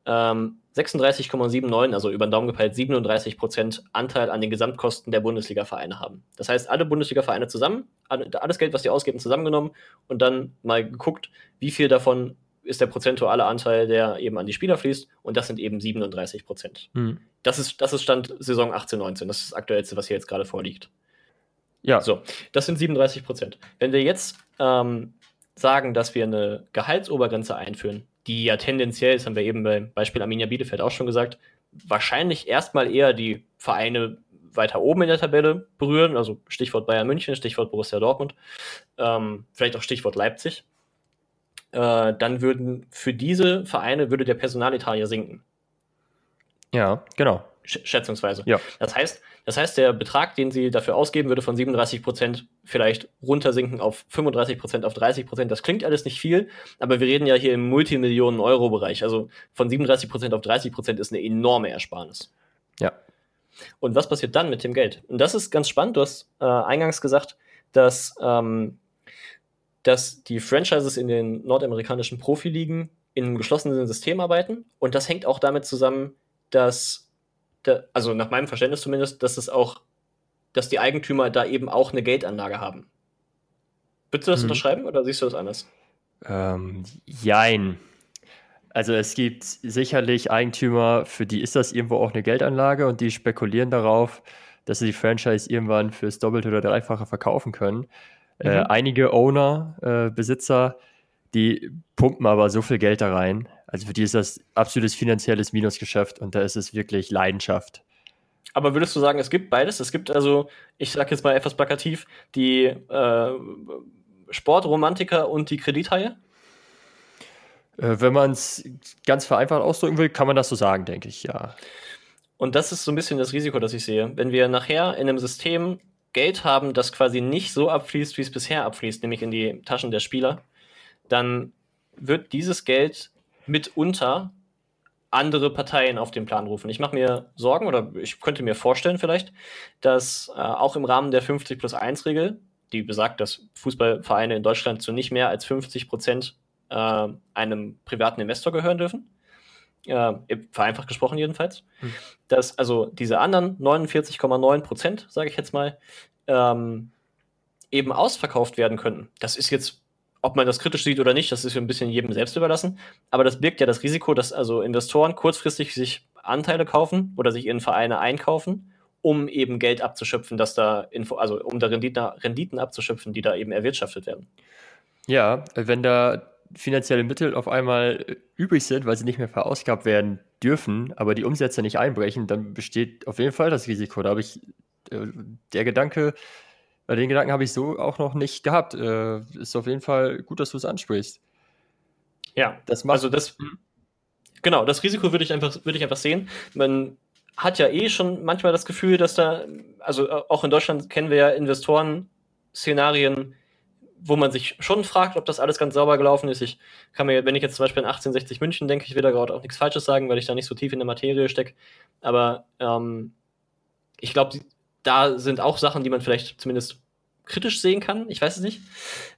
Speaker 1: ähm, 36,79, also über den Daumen gepeilt 37 Prozent Anteil an den Gesamtkosten der Bundesliga-Vereine haben. Das heißt, alle Bundesliga-Vereine zusammen, alles Geld, was die ausgeben, zusammengenommen und dann mal geguckt, wie viel davon ist der prozentuale Anteil, der eben an die Spieler fließt und das sind eben 37 Prozent. Mhm. Das, ist, das ist Stand Saison 18, 19, das ist das Aktuellste, was hier jetzt gerade vorliegt. Ja. So, das sind 37 Prozent. Wenn wir jetzt ähm, sagen, dass wir eine Gehaltsobergrenze einführen, die ja tendenziell, das haben wir eben beim Beispiel Arminia Bielefeld auch schon gesagt, wahrscheinlich erstmal eher die Vereine weiter oben in der Tabelle berühren, also Stichwort Bayern München, Stichwort Borussia Dortmund, ähm, vielleicht auch Stichwort Leipzig, äh, dann würden für diese Vereine würde der Personaletat ja sinken.
Speaker 2: Ja, genau.
Speaker 1: Sch schätzungsweise. Ja. Das heißt, das heißt, der Betrag, den sie dafür ausgeben, würde von 37 Prozent vielleicht runtersinken auf 35 Prozent, auf 30 Prozent. Das klingt alles nicht viel, aber wir reden ja hier im Multimillionen-Euro-Bereich. Also von 37 Prozent auf 30 Prozent ist eine enorme Ersparnis.
Speaker 2: Ja.
Speaker 1: Und was passiert dann mit dem Geld? Und das ist ganz spannend. Du hast äh, eingangs gesagt, dass, ähm, dass die Franchises in den nordamerikanischen Profiligen in einem geschlossenen System arbeiten. Und das hängt auch damit zusammen, dass da, also nach meinem Verständnis zumindest, dass es auch, dass die Eigentümer da eben auch eine Geldanlage haben. Würdest du das hm. unterschreiben oder siehst du das anders?
Speaker 2: Ähm, jein. Also es gibt sicherlich Eigentümer, für die ist das irgendwo auch eine Geldanlage und die spekulieren darauf, dass sie die Franchise irgendwann fürs Doppelte oder Dreifache verkaufen können. Äh, mhm. Äh, einige Owner, äh, Besitzer, die pumpen aber so viel Geld da rein, also für die ist das absolutes finanzielles Minusgeschäft und da ist es wirklich Leidenschaft.
Speaker 1: Aber würdest du sagen, es gibt beides? Es gibt also, ich sage jetzt mal etwas plakativ, die äh, Sportromantiker und die Kredithaie?
Speaker 2: Äh, wenn man es ganz vereinfacht ausdrücken will, kann man das so sagen, denke ich, ja.
Speaker 1: Und das ist so ein bisschen das Risiko, das ich sehe. Wenn wir nachher in einem System Geld haben, das quasi nicht so abfließt, wie es bisher abfließt, nämlich in die Taschen der Spieler, dann wird dieses Geld mitunter andere Parteien auf den Plan rufen. Ich mache mir Sorgen oder ich könnte mir vorstellen vielleicht, dass äh, auch im Rahmen der 50 plus 1 Regel, die besagt, dass Fußballvereine in Deutschland zu nicht mehr als 50 Prozent äh, einem privaten Investor gehören dürfen, äh, vereinfacht gesprochen jedenfalls, hm. dass also diese anderen 49,9 Prozent, sage ich jetzt mal, ähm, eben ausverkauft werden könnten. Das ist jetzt ob man das kritisch sieht oder nicht, das ist ein bisschen jedem selbst überlassen. Aber das birgt ja das Risiko, dass also Investoren kurzfristig sich Anteile kaufen oder sich in Vereine einkaufen, um eben Geld abzuschöpfen, dass da Info, also um da Renditen, Renditen abzuschöpfen, die da eben erwirtschaftet werden.
Speaker 2: Ja, wenn da finanzielle Mittel auf einmal übrig sind, weil sie nicht mehr verausgabt werden dürfen, aber die Umsätze nicht einbrechen, dann besteht auf jeden Fall das Risiko. Da habe ich äh, der Gedanke, den Gedanken habe ich so auch noch nicht gehabt. Äh, ist auf jeden Fall gut, dass du es ansprichst.
Speaker 1: Ja, das macht also das. Genau, das Risiko würde ich einfach, würde ich einfach sehen. Man hat ja eh schon manchmal das Gefühl, dass da, also äh, auch in Deutschland kennen wir ja Investoren-Szenarien, wo man sich schon fragt, ob das alles ganz sauber gelaufen ist. Ich kann mir, wenn ich jetzt zum Beispiel an 1860 München denke, ich will da gerade auch nichts Falsches sagen, weil ich da nicht so tief in der Materie stecke. Aber ähm, ich glaube, da sind auch Sachen, die man vielleicht zumindest kritisch sehen kann. Ich weiß es nicht.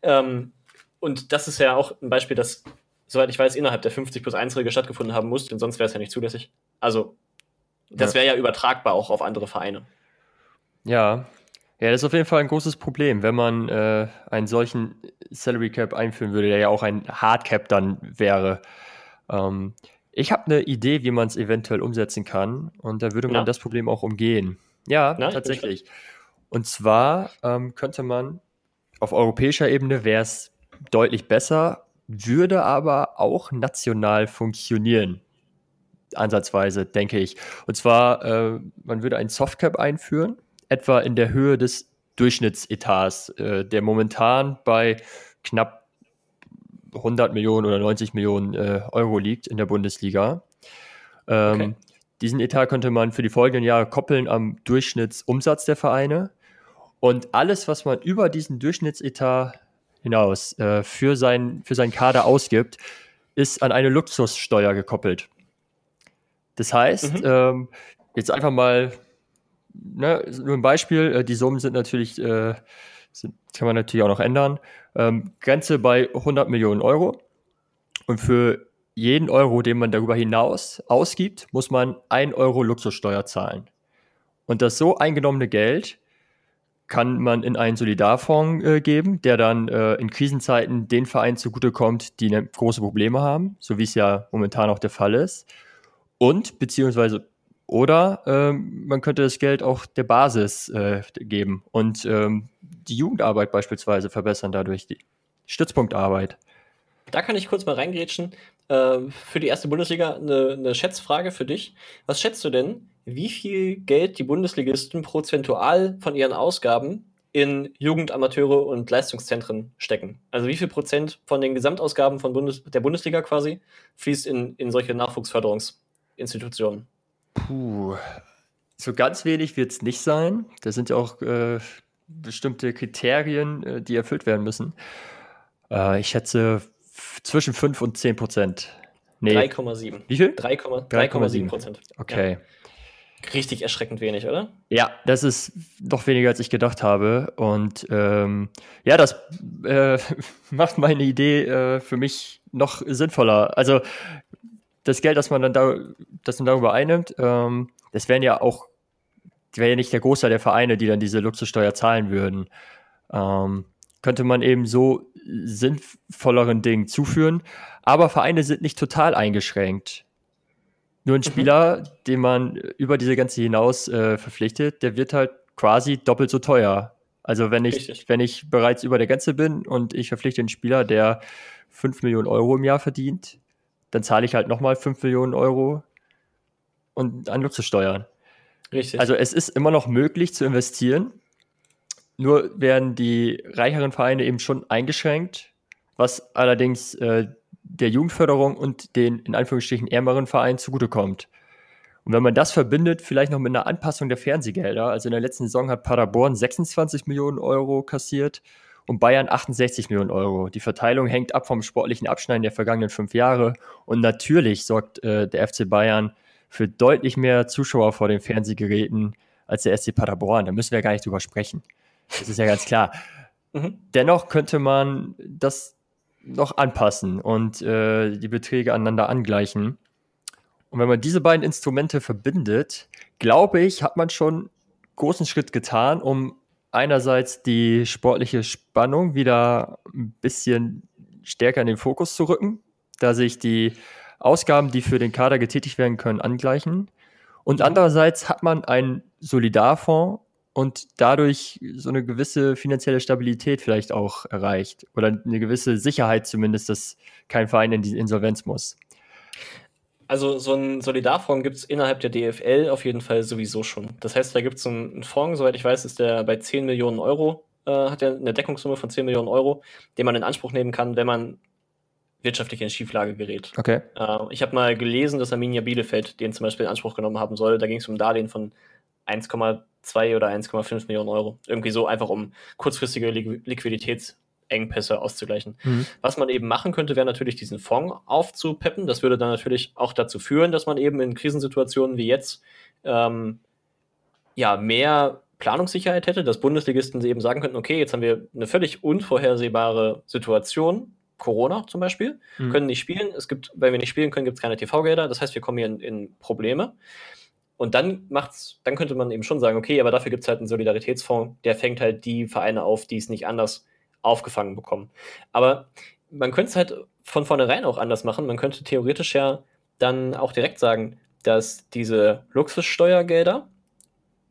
Speaker 1: Ähm, und das ist ja auch ein Beispiel, das, soweit ich weiß, innerhalb der 50 plus 1 Regel stattgefunden haben muss, denn sonst wäre es ja nicht zulässig. Also, das wäre ja übertragbar auch auf andere Vereine.
Speaker 2: Ja. Ja, das ist auf jeden Fall ein großes Problem, wenn man äh, einen solchen Salary Cap einführen würde, der ja auch ein Hard Cap dann wäre. Ähm, ich habe eine Idee, wie man es eventuell umsetzen kann und da würde man ja. das Problem auch umgehen. Ja, Na, tatsächlich. Und zwar ähm, könnte man auf europäischer Ebene wäre es deutlich besser, würde aber auch national funktionieren. Ansatzweise, denke ich. Und zwar, äh, man würde ein Softcap einführen, etwa in der Höhe des Durchschnittsetats, äh, der momentan bei knapp 100 Millionen oder 90 Millionen äh, Euro liegt in der Bundesliga. Ähm, okay. Diesen Etat könnte man für die folgenden Jahre koppeln am Durchschnittsumsatz der Vereine. Und alles, was man über diesen Durchschnittsetat hinaus äh, für, sein, für seinen Kader ausgibt, ist an eine Luxussteuer gekoppelt. Das heißt, mhm. ähm, jetzt einfach mal, ne, nur ein Beispiel, äh, die Summen sind natürlich, äh, sind, kann man natürlich auch noch ändern. Ähm, Grenze bei 100 Millionen Euro. Und für jeden Euro, den man darüber hinaus ausgibt, muss man 1 Euro Luxussteuer zahlen. Und das so eingenommene Geld kann man in einen Solidarfonds äh, geben, der dann äh, in Krisenzeiten den Vereinen zugutekommt, die ne, große Probleme haben, so wie es ja momentan auch der Fall ist. Und beziehungsweise oder ähm, man könnte das Geld auch der Basis äh, geben und ähm, die Jugendarbeit beispielsweise verbessern dadurch, die Stützpunktarbeit.
Speaker 1: Da kann ich kurz mal reingrätschen. Äh, für die erste Bundesliga eine, eine Schätzfrage für dich. Was schätzt du denn, wie viel Geld die Bundesligisten prozentual von ihren Ausgaben in Jugend, Amateure und Leistungszentren stecken. Also wie viel Prozent von den Gesamtausgaben von Bundes der Bundesliga quasi fließt in, in solche Nachwuchsförderungsinstitutionen?
Speaker 2: Puh, so ganz wenig wird es nicht sein. Da sind ja auch äh, bestimmte Kriterien, äh, die erfüllt werden müssen. Äh, ich schätze zwischen 5 und 10 Prozent.
Speaker 1: Nee. 3,7.
Speaker 2: Wie viel?
Speaker 1: 3,7 Prozent.
Speaker 2: Okay. Ja.
Speaker 1: Richtig erschreckend wenig, oder?
Speaker 2: Ja, das ist noch weniger, als ich gedacht habe. Und ähm, ja, das äh, macht meine Idee äh, für mich noch sinnvoller. Also das Geld, das man dann da, das man darüber einnimmt, ähm, das wären ja auch, wäre ja nicht der Großteil der Vereine, die dann diese Luxussteuer zahlen würden. Ähm, könnte man eben so sinnvolleren Dingen zuführen. Aber Vereine sind nicht total eingeschränkt. Nur ein mhm. Spieler, mhm. den man über diese ganze hinaus äh, verpflichtet, der wird halt quasi doppelt so teuer. Also wenn ich, wenn ich bereits über der Grenze bin und ich verpflichte einen Spieler, der 5 Millionen Euro im Jahr verdient, dann zahle ich halt nochmal 5 Millionen Euro und an Luxussteuern. Richtig. Also es ist immer noch möglich zu investieren. Nur werden die reicheren Vereine eben schon eingeschränkt, was allerdings äh, der Jugendförderung und den in Anführungsstrichen ärmeren Vereinen zugutekommt. Und wenn man das verbindet, vielleicht noch mit einer Anpassung der Fernsehgelder, also in der letzten Saison hat Paderborn 26 Millionen Euro kassiert und Bayern 68 Millionen Euro. Die Verteilung hängt ab vom sportlichen Abschneiden der vergangenen fünf Jahre und natürlich sorgt äh, der FC Bayern für deutlich mehr Zuschauer vor den Fernsehgeräten als der SC Paderborn. Da müssen wir gar nicht drüber sprechen. Das ist ja ganz klar. Mhm. Dennoch könnte man das noch anpassen und äh, die Beträge aneinander angleichen. Und wenn man diese beiden Instrumente verbindet, glaube ich, hat man schon großen Schritt getan, um einerseits die sportliche Spannung wieder ein bisschen stärker in den Fokus zu rücken, da sich die Ausgaben, die für den Kader getätigt werden können, angleichen. Und andererseits hat man einen Solidarfonds, und dadurch so eine gewisse finanzielle Stabilität vielleicht auch erreicht oder eine gewisse Sicherheit zumindest, dass kein Verein in die Insolvenz muss.
Speaker 1: Also so ein Solidarfonds gibt es innerhalb der DFL auf jeden Fall sowieso schon. Das heißt, da gibt es einen Fonds, soweit ich weiß, ist der bei 10 Millionen Euro, äh, hat er eine Deckungssumme von 10 Millionen Euro, den man in Anspruch nehmen kann, wenn man wirtschaftlich in Schieflage gerät.
Speaker 2: Okay.
Speaker 1: Äh, ich habe mal gelesen, dass Arminia Bielefeld den zum Beispiel in Anspruch genommen haben soll. Da ging es um Darlehen von 1,2 oder 1,5 Millionen Euro. Irgendwie so einfach, um kurzfristige Liquiditätsengpässe auszugleichen. Mhm. Was man eben machen könnte, wäre natürlich diesen Fonds aufzupeppen. Das würde dann natürlich auch dazu führen, dass man eben in Krisensituationen wie jetzt ähm, ja mehr Planungssicherheit hätte, dass Bundesligisten eben sagen könnten, okay, jetzt haben wir eine völlig unvorhersehbare Situation, Corona zum Beispiel, mhm. können nicht spielen. Es gibt, wenn wir nicht spielen können, gibt es keine TV-Gelder. Das heißt, wir kommen hier in, in, Probleme. Und dann macht's, dann könnte man eben schon sagen, okay, aber dafür gibt es halt einen Solidaritätsfonds, der fängt halt die Vereine auf, die es nicht anders aufgefangen bekommen. Aber man könnte es halt von vornherein auch anders machen. Man könnte theoretisch ja dann auch direkt sagen, dass diese Luxussteuergelder,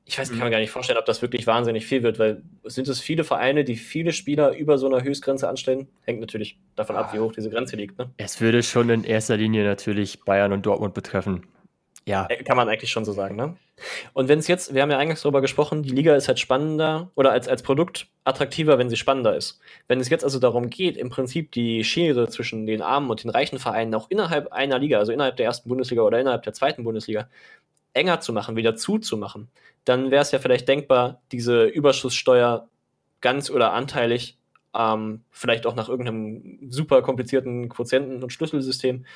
Speaker 1: ich weiß, ich kann mir gar nicht vorstellen, ob das wirklich wahnsinnig viel wird, weil sind es viele Vereine, die viele Spieler über so einer Höchstgrenze anstellen? Hängt natürlich davon ab, wie ah. hoch diese Grenze liegt. Ne?
Speaker 2: Es würde schon in erster Linie natürlich Bayern und Dortmund betreffen.
Speaker 1: Ja. Äh, kann man eigentlich schon so sagen, ne? Und wenn es jetzt, wir haben ja eingangs darüber gesprochen, die Liga ist halt spannender oder als, als Produkt attraktiver, wenn sie spannender ist. Wenn es jetzt also darum geht, im Prinzip die Schere zwischen den armen und den reichen Vereinen auch innerhalb einer Liga, also innerhalb der ersten Bundesliga oder innerhalb der zweiten Bundesliga, enger zu machen, wieder zuzumachen, dann wäre es ja vielleicht denkbar, diese Überschusssteuer ganz oder anteilig, ähm, vielleicht auch nach irgendeinem super komplizierten Quotienten- und Schlüsselsystem,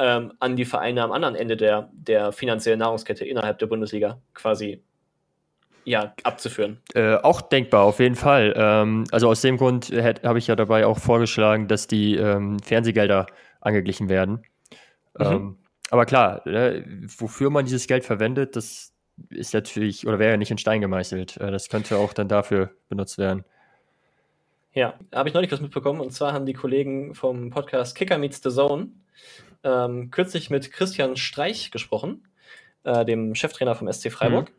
Speaker 1: ähm, an die Vereine am anderen Ende der, der finanziellen Nahrungskette innerhalb der Bundesliga quasi ja, abzuführen.
Speaker 2: Äh, auch denkbar, auf jeden Fall. Ähm, also aus dem Grund habe ich ja dabei auch vorgeschlagen, dass die ähm, Fernsehgelder angeglichen werden. Mhm. Ähm, aber klar, äh, wofür man dieses Geld verwendet, das ist natürlich oder wäre ja nicht in Stein gemeißelt. Äh, das könnte auch dann dafür benutzt werden.
Speaker 1: Ja, habe ich neulich was mitbekommen. Und zwar haben die Kollegen vom Podcast Kicker Meets the Zone ähm, kürzlich mit Christian Streich gesprochen, äh, dem Cheftrainer vom SC Freiburg. Mhm.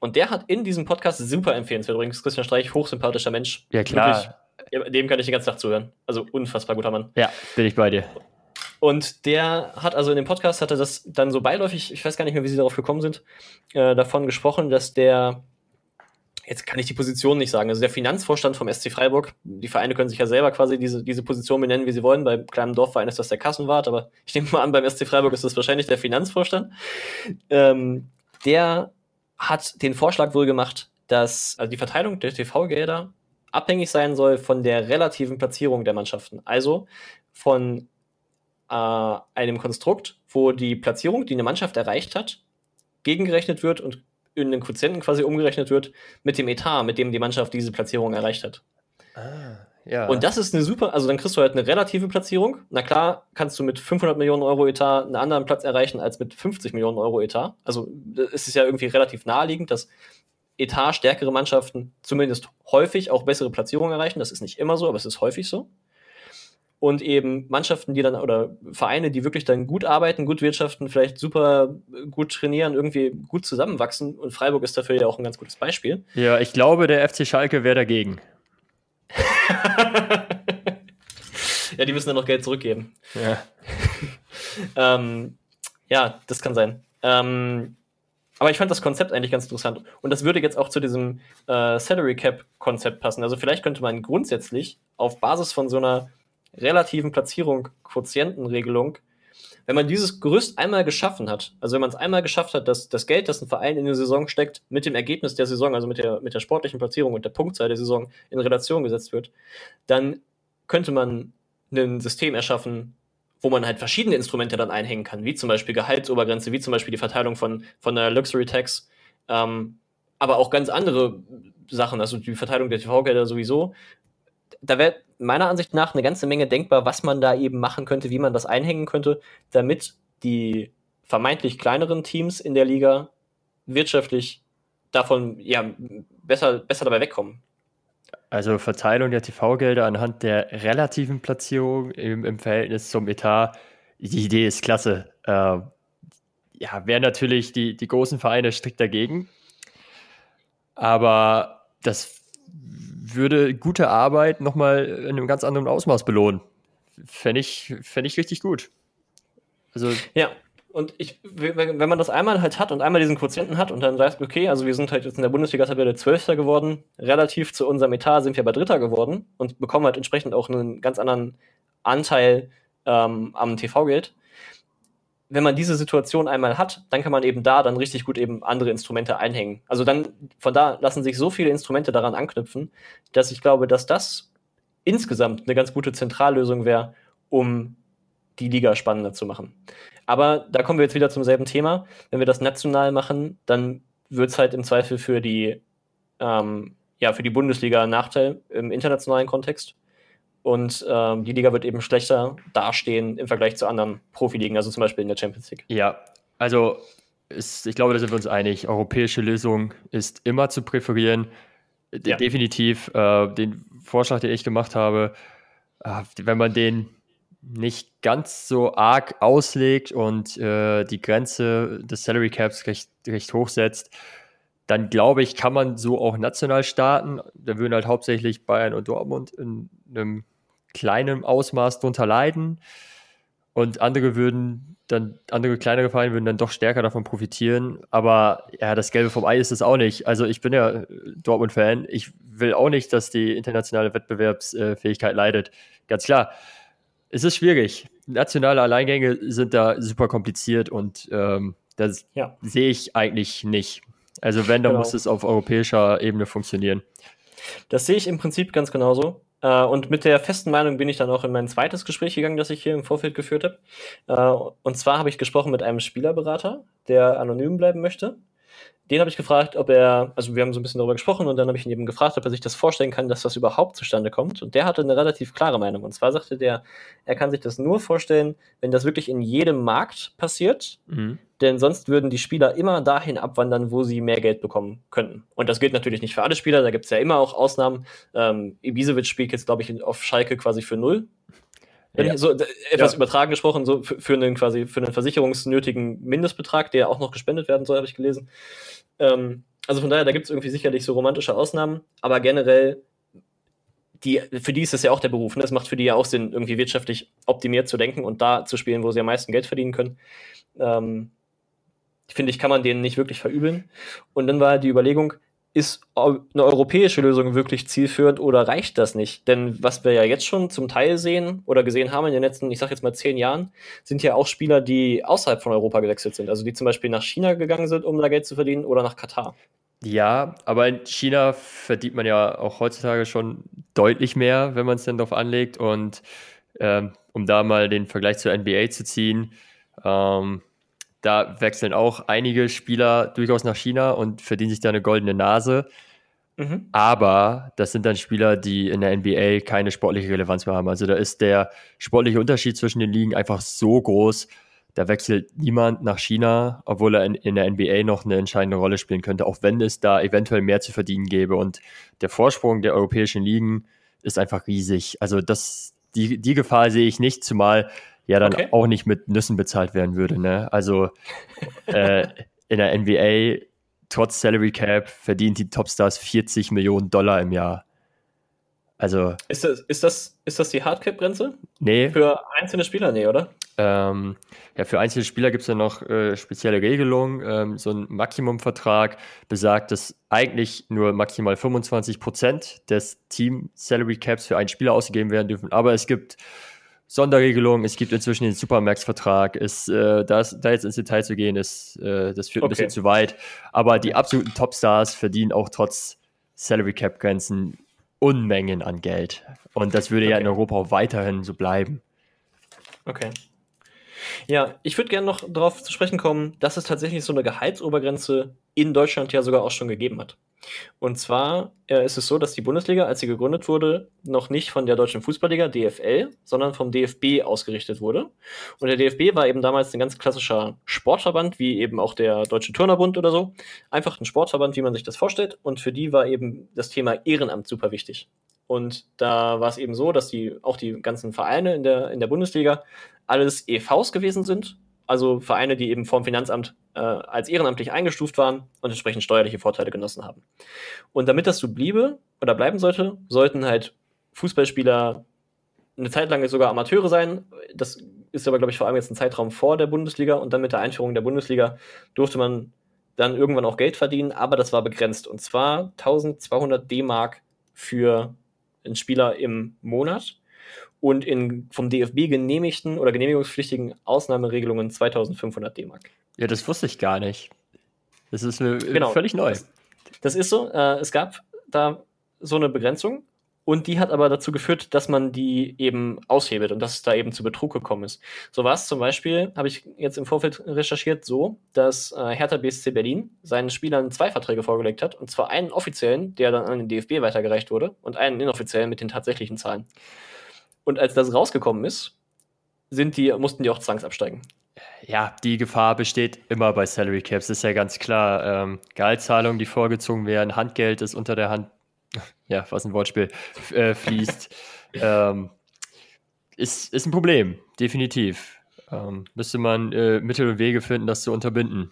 Speaker 1: Und der hat in diesem Podcast super empfehlenswert. Übrigens, Christian Streich, hochsympathischer Mensch.
Speaker 2: Ja, klar.
Speaker 1: Wirklich, dem kann ich den ganzen Tag zuhören. Also unfassbar guter Mann.
Speaker 2: Ja, bin ich bei dir.
Speaker 1: Und der hat also in dem Podcast, hat er das dann so beiläufig, ich weiß gar nicht mehr, wie sie darauf gekommen sind, äh, davon gesprochen, dass der, jetzt kann ich die Position nicht sagen, also der Finanzvorstand vom SC Freiburg, die Vereine können sich ja selber quasi diese, diese Position benennen, wie sie wollen. Bei kleinem Dorfverein ist das der Kassenwart, aber ich nehme mal an, beim SC Freiburg ist das wahrscheinlich der Finanzvorstand. Ähm, der hat den Vorschlag wohl gemacht, dass also die Verteilung der TV-Gelder abhängig sein soll von der relativen Platzierung der Mannschaften. Also von äh, einem Konstrukt, wo die Platzierung, die eine Mannschaft erreicht hat, gegengerechnet wird und in den Quotienten quasi umgerechnet wird mit dem Etat, mit dem die Mannschaft diese Platzierung erreicht hat. Ah, ja. Und das ist eine super, also dann kriegst du halt eine relative Platzierung. Na klar, kannst du mit 500 Millionen Euro Etat einen anderen Platz erreichen als mit 50 Millionen Euro Etat. Also es ist ja irgendwie relativ naheliegend, dass Etat stärkere Mannschaften zumindest häufig auch bessere Platzierungen erreichen. Das ist nicht immer so, aber es ist häufig so und eben Mannschaften, die dann oder Vereine, die wirklich dann gut arbeiten, gut wirtschaften, vielleicht super gut trainieren, irgendwie gut zusammenwachsen. Und Freiburg ist dafür ja auch ein ganz gutes Beispiel.
Speaker 2: Ja, ich glaube, der FC Schalke wäre dagegen.
Speaker 1: ja, die müssen dann noch Geld zurückgeben.
Speaker 2: Ja,
Speaker 1: ähm, ja das kann sein. Ähm, aber ich fand das Konzept eigentlich ganz interessant. Und das würde jetzt auch zu diesem äh, Salary Cap Konzept passen. Also vielleicht könnte man grundsätzlich auf Basis von so einer relativen Platzierung, Quotientenregelung, wenn man dieses Gerüst einmal geschaffen hat, also wenn man es einmal geschafft hat, dass das Geld, das ein Verein in die Saison steckt, mit dem Ergebnis der Saison, also mit der, mit der sportlichen Platzierung und der Punktzahl der Saison in Relation gesetzt wird, dann könnte man ein System erschaffen, wo man halt verschiedene Instrumente dann einhängen kann, wie zum Beispiel Gehaltsobergrenze, wie zum Beispiel die Verteilung von, von der Luxury Tax, ähm, aber auch ganz andere Sachen, also die Verteilung der TV-Gelder sowieso. Da wäre meiner Ansicht nach eine ganze Menge denkbar, was man da eben machen könnte, wie man das einhängen könnte, damit die vermeintlich kleineren Teams in der Liga wirtschaftlich davon ja, besser, besser dabei wegkommen.
Speaker 2: Also Verteilung der TV-Gelder anhand der relativen Platzierung im, im, Verhältnis zum Etat, die Idee ist klasse. Äh, ja, wären natürlich die, die großen Vereine strikt dagegen. Aber das würde gute Arbeit nochmal in einem ganz anderen Ausmaß belohnen. Fände ich, fänd ich richtig gut.
Speaker 1: Also, ja, und ich, wenn man das einmal halt hat und einmal diesen Quotienten hat und dann sagt, okay, also wir sind halt jetzt in der Bundesliga-Tabelle Zwölfter geworden, relativ zu unserem Etat sind wir aber Dritter geworden und bekommen halt entsprechend auch einen ganz anderen Anteil ähm, am TV-Geld, wenn man diese Situation einmal hat, dann kann man eben da dann richtig gut eben andere Instrumente einhängen. Also dann, von da lassen sich so viele Instrumente daran anknüpfen, dass ich glaube, dass das insgesamt eine ganz gute Zentrallösung wäre, um die Liga spannender zu machen. Aber da kommen wir jetzt wieder zum selben Thema. Wenn wir das national machen, dann wird es halt im Zweifel für die ähm, ja, für die Bundesliga ein Nachteil im internationalen Kontext. Und ähm, die Liga wird eben schlechter dastehen im Vergleich zu anderen Profiligen, also zum Beispiel in der Champions League.
Speaker 2: Ja, also ist, ich glaube, da sind wir uns einig. Europäische Lösung ist immer zu präferieren. Ja. Definitiv äh, den Vorschlag, den ich gemacht habe, äh, wenn man den nicht ganz so arg auslegt und äh, die Grenze des Salary Caps recht, recht hoch setzt, dann glaube ich, kann man so auch national starten. Da würden halt hauptsächlich Bayern und Dortmund in einem kleinen Ausmaß drunter leiden. Und andere würden dann, andere kleinere Vereine würden dann doch stärker davon profitieren. Aber ja, das Gelbe vom Ei ist es auch nicht. Also ich bin ja Dortmund-Fan. Ich will auch nicht, dass die internationale Wettbewerbsfähigkeit leidet. Ganz klar. Es ist schwierig. Nationale Alleingänge sind da super kompliziert und ähm, das ja. sehe ich eigentlich nicht. Also wenn, dann genau. muss es auf europäischer Ebene funktionieren.
Speaker 1: Das sehe ich im Prinzip ganz genauso. Äh, und mit der festen Meinung bin ich dann auch in mein zweites Gespräch gegangen, das ich hier im Vorfeld geführt habe. Äh, und zwar habe ich gesprochen mit einem Spielerberater, der anonym bleiben möchte den habe ich gefragt, ob er, also wir haben so ein bisschen darüber gesprochen und dann habe ich ihn eben gefragt, ob er sich das vorstellen kann, dass das überhaupt zustande kommt. Und der hatte eine relativ klare Meinung. Und zwar sagte der, er kann sich das nur vorstellen, wenn das wirklich in jedem Markt passiert, mhm. denn sonst würden die Spieler immer dahin abwandern, wo sie mehr Geld bekommen könnten. Und das gilt natürlich nicht für alle Spieler, da gibt es ja immer auch Ausnahmen. Ähm, Ibisevic spielt jetzt, glaube ich, auf Schalke quasi für null. Ja. So, etwas ja. übertragen gesprochen, so für, für, einen quasi für einen versicherungsnötigen Mindestbetrag, der auch noch gespendet werden soll, habe ich gelesen. Ähm, also von daher, da gibt es irgendwie sicherlich so romantische Ausnahmen, aber generell, die, für die ist das ja auch der Beruf. Ne? Es macht für die ja auch Sinn, irgendwie wirtschaftlich optimiert zu denken und da zu spielen, wo sie am meisten Geld verdienen können. Ähm, finde ich, kann man denen nicht wirklich verübeln. Und dann war die Überlegung, ist eine europäische Lösung wirklich zielführend oder reicht das nicht? Denn was wir ja jetzt schon zum Teil sehen oder gesehen haben in den letzten, ich sag jetzt mal zehn Jahren, sind ja auch Spieler, die außerhalb von Europa gewechselt sind. Also die zum Beispiel nach China gegangen sind, um da Geld zu verdienen oder nach Katar.
Speaker 2: Ja, aber in China verdient man ja auch heutzutage schon deutlich mehr, wenn man es denn darauf anlegt. Und ähm, um da mal den Vergleich zur NBA zu ziehen, ähm, da wechseln auch einige Spieler durchaus nach China und verdienen sich da eine goldene Nase. Mhm. Aber das sind dann Spieler, die in der NBA keine sportliche Relevanz mehr haben. Also da ist der sportliche Unterschied zwischen den Ligen einfach so groß. Da wechselt niemand nach China, obwohl er in, in der NBA noch eine entscheidende Rolle spielen könnte, auch wenn es da eventuell mehr zu verdienen gäbe. Und der Vorsprung der europäischen Ligen ist einfach riesig. Also das, die, die Gefahr sehe ich nicht, zumal ja dann okay. auch nicht mit Nüssen bezahlt werden würde. Ne? Also äh, in der NBA, trotz Salary Cap, verdient die Topstars 40 Millionen Dollar im Jahr. Also.
Speaker 1: Ist das, ist das, ist das die Hardcap-Grenze?
Speaker 2: Nee.
Speaker 1: Für einzelne Spieler, nee, oder?
Speaker 2: Ähm, ja, für einzelne Spieler gibt es ja noch äh, spezielle Regelungen. Ähm, so ein Maximumvertrag besagt, dass eigentlich nur maximal 25 Prozent des Team Salary Caps für einen Spieler ausgegeben werden dürfen. Aber es gibt Sonderregelungen. Es gibt inzwischen den Supermax-Vertrag. äh, das, da jetzt ins Detail zu gehen, ist, äh, das führt okay. ein bisschen zu weit. Aber die absoluten Topstars verdienen auch trotz Salary Cap-Grenzen Unmengen an Geld. Und das würde okay. ja in Europa auch weiterhin so bleiben.
Speaker 1: Okay. Ja, ich würde gerne noch darauf zu sprechen kommen, dass es tatsächlich so eine Gehaltsobergrenze in Deutschland ja sogar auch schon gegeben hat. Und zwar äh, ist es so, dass die Bundesliga, als sie gegründet wurde, noch nicht von der Deutschen Fußballliga DFL, sondern vom DFB ausgerichtet wurde. Und der DFB war eben damals ein ganz klassischer Sportverband, wie eben auch der Deutsche Turnerbund oder so. Einfach ein Sportverband, wie man sich das vorstellt. Und für die war eben das Thema Ehrenamt super wichtig. Und da war es eben so, dass die auch die ganzen Vereine in der, in der Bundesliga alles EVs gewesen sind, also Vereine, die eben vom Finanzamt äh, als ehrenamtlich eingestuft waren und entsprechend steuerliche Vorteile genossen haben. Und damit das so bliebe oder bleiben sollte, sollten halt Fußballspieler eine Zeit lang sogar Amateure sein. Das ist aber, glaube ich, vor allem jetzt ein Zeitraum vor der Bundesliga und dann mit der Einführung der Bundesliga durfte man dann irgendwann auch Geld verdienen, aber das war begrenzt und zwar 1200 D-Mark für einen Spieler im Monat und in vom DFB genehmigten oder genehmigungspflichtigen Ausnahmeregelungen 2500 D-Mark.
Speaker 2: Ja, das wusste ich gar nicht. Das ist mir genau, völlig neu.
Speaker 1: Das, das ist so. Äh, es gab da so eine Begrenzung Und die hat aber dazu geführt, dass man die eben aushebelt und dass es da eben zu Betrug gekommen ist. So war es zum Beispiel, habe ich jetzt im Vorfeld recherchiert, so, dass äh, Hertha BSC Berlin seinen Spielern zwei Verträge vorgelegt hat. Und zwar einen offiziellen, der dann an den DFB weitergereicht wurde, und einen inoffiziellen mit den tatsächlichen Zahlen. Und als das rausgekommen ist, sind die, mussten die auch zwangsabsteigen.
Speaker 2: Ja, die Gefahr besteht immer bei Salary Caps, ist ja ganz klar. Ähm, Gehaltszahlungen, die vorgezogen werden, Handgeld, ist unter der Hand ja, was ein Wortspiel, äh, fließt, ähm, ist, ist ein Problem, definitiv. Ähm, müsste man äh, Mittel und Wege finden, das zu unterbinden.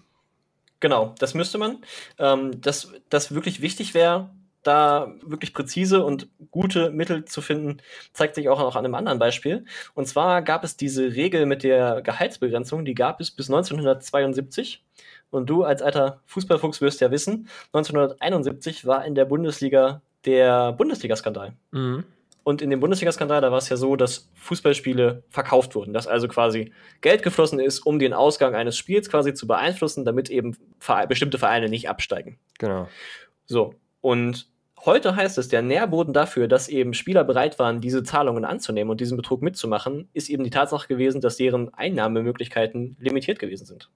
Speaker 1: Genau, das müsste man. Ähm, das, das wirklich wichtig wäre, da wirklich präzise und gute Mittel zu finden, zeigt sich auch noch an einem anderen Beispiel. Und zwar gab es diese Regel mit der Gehaltsbegrenzung, die gab es bis 1972. Und du als alter Fußballfuchs wirst ja wissen, 1971 war in der Bundesliga der Bundesliga-Skandal. Mhm. Und in dem Bundesliga-Skandal, da war es ja so, dass Fußballspiele verkauft wurden, dass also quasi Geld geflossen ist, um den Ausgang eines Spiels quasi zu beeinflussen, damit eben bestimmte Vereine nicht absteigen.
Speaker 2: Genau.
Speaker 1: So, und heute heißt es, der Nährboden dafür, dass eben Spieler bereit waren, diese Zahlungen anzunehmen und diesen Betrug mitzumachen, ist eben die Tatsache gewesen, dass deren Einnahmemöglichkeiten limitiert gewesen sind.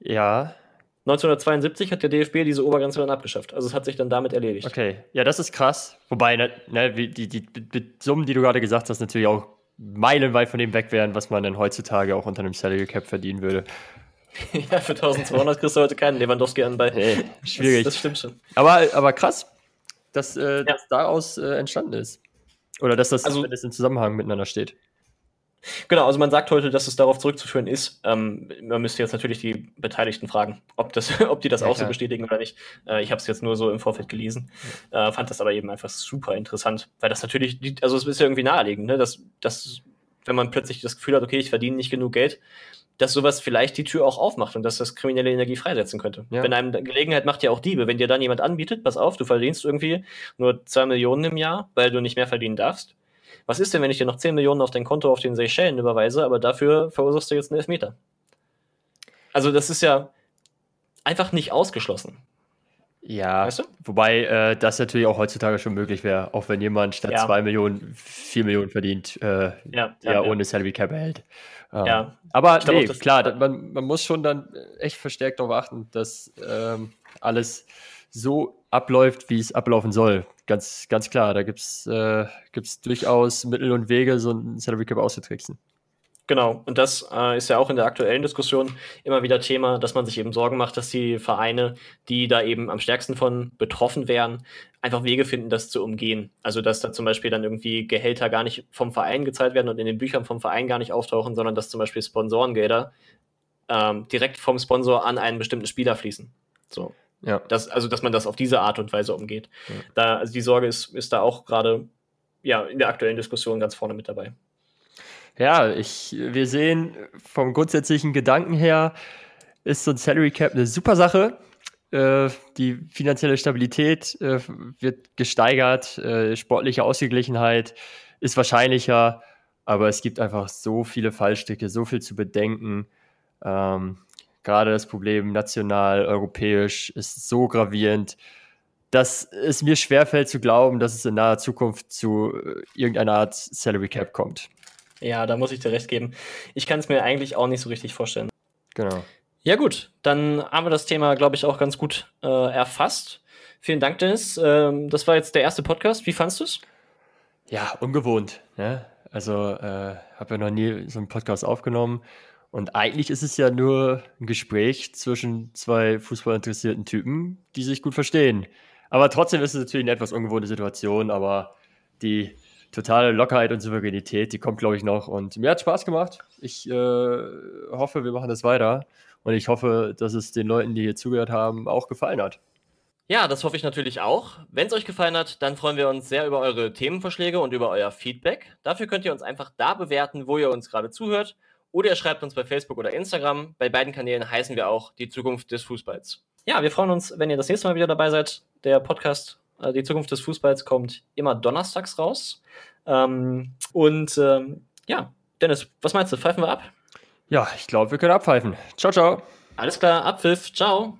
Speaker 2: Ja,
Speaker 1: 1972 hat der DFB diese Obergrenze dann abgeschafft. Also es hat sich dann damit erledigt.
Speaker 2: Okay, ja, das ist krass. Wobei, ne, ne, die, die, die, Summen, die du gerade gesagt hast, natürlich auch meilenweit von dem weg wären, was man dann heutzutage auch unter einem Salary Cap verdienen würde.
Speaker 1: ja, für 1200 kriegst du heute keinen Lewandowski an bei.
Speaker 2: Nee, schwierig.
Speaker 1: Das, das, stimmt schon.
Speaker 2: Aber, aber krass, dass äh, ja. das daraus äh, entstanden ist. Oder dass das
Speaker 1: also,
Speaker 2: zumindest in Zusammenhang miteinander steht.
Speaker 1: Genau, also man sagt heute, dass es darauf zurückzuführen ist. Ähm, man müsste jetzt natürlich die Beteiligten fragen, ob, das, ob die das ja, auch klar. so bestätigen oder nicht. Äh, ich habe es jetzt nur so im Vorfeld gelesen, äh, fand das aber eben einfach super interessant, weil das natürlich, also es ist ja irgendwie naheliegend, ne? dass, dass wenn man plötzlich das Gefühl hat, okay, ich verdiene nicht genug Geld, dass sowas vielleicht die Tür auch aufmacht und dass das kriminelle Energie freisetzen könnte. Ja. Wenn einem Gelegenheit macht ja auch Diebe. Wenn dir dann jemand anbietet, pass auf, du verdienst irgendwie nur zwei Millionen im Jahr, weil du nicht mehr verdienen darfst, was ist denn, wenn ich dir noch 10 Millionen auf dein Konto auf den Seychellen überweise, aber dafür verursachst du jetzt einen Elfmeter? Also, das ist ja einfach nicht ausgeschlossen.
Speaker 2: Ja, weißt du? wobei äh, das natürlich auch heutzutage schon möglich wäre, auch wenn jemand statt ja. 2 Millionen 4 Millionen verdient, äh, ja, ja, ja, ohne Salary Cap erhält.
Speaker 1: Ähm, ja.
Speaker 2: Aber nee, klar, man, man muss schon dann echt verstärkt darauf achten, dass ähm, alles so abläuft, wie es ablaufen soll. Ganz, ganz klar, da gibt es äh, durchaus Mittel und Wege, so ein Salary Cap auszutricksen.
Speaker 1: Genau, und das äh, ist ja auch in der aktuellen Diskussion immer wieder Thema, dass man sich eben Sorgen macht, dass die Vereine, die da eben am stärksten von betroffen wären, einfach Wege finden, das zu umgehen. Also dass da zum Beispiel dann irgendwie Gehälter gar nicht vom Verein gezahlt werden und in den Büchern vom Verein gar nicht auftauchen, sondern dass zum Beispiel Sponsorengelder ähm, direkt vom Sponsor an einen bestimmten Spieler fließen. So. Ja. Das, also, dass man das auf diese Art und Weise umgeht. Ja. Da, also die Sorge ist, ist da auch gerade ja, in der aktuellen Diskussion ganz vorne mit dabei.
Speaker 2: Ja, ich, wir sehen vom grundsätzlichen Gedanken her, ist so ein Salary Cap eine super Sache. Äh, die finanzielle Stabilität äh, wird gesteigert, äh, sportliche Ausgeglichenheit ist wahrscheinlicher, aber es gibt einfach so viele Fallstücke, so viel zu bedenken. Ähm, gerade das Problem national, europäisch ist so gravierend, dass es mir schwerfällt zu glauben, dass es in naher Zukunft zu äh, irgendeiner Art Salary Cap kommt.
Speaker 1: Ja, da muss ich dir recht geben. Ich kann es mir eigentlich auch nicht so richtig vorstellen.
Speaker 2: Genau.
Speaker 1: Ja, gut, dann haben wir das Thema, glaube ich, auch ganz gut äh, erfasst. Vielen Dank, Dennis. Ähm, das war jetzt der erste Podcast. Wie fandest du es?
Speaker 2: Ja, ungewohnt. Ne? Also, äh, habe ja noch nie so einen Podcast aufgenommen. Und eigentlich ist es ja nur ein Gespräch zwischen zwei fußballinteressierten Typen, die sich gut verstehen. Aber trotzdem ist es natürlich eine etwas ungewohnte Situation, aber die totale Lockerheit und Souveränität, die kommt, glaube ich, noch. Und mir hat Spaß gemacht. Ich äh, hoffe, wir machen das weiter. Und ich hoffe, dass es den Leuten, die hier zugehört haben, auch gefallen hat.
Speaker 1: Ja, das hoffe ich natürlich auch. Wenn es euch gefallen hat, dann freuen wir uns sehr über eure Themenvorschläge und über euer Feedback. Dafür könnt ihr uns einfach da bewerten, wo ihr uns gerade zuhört oder ihr schreibt uns bei Facebook oder Instagram. Bei beiden Kanälen heißen wir auch die Zukunft des Fußballs. Ja, wir freuen uns, wenn ihr das nächste Mal wieder dabei seid. Der Podcast äh, Die Zukunft des Fußballs kommt immer donnerstags raus. Ähm, und ähm, ja, Dennis, was meinst du? Pfeifen wir ab?
Speaker 2: Ja, ich glaube, wir können abpfeifen. Ciao, ciao.
Speaker 1: Alles klar, Abpfiff. Ciao.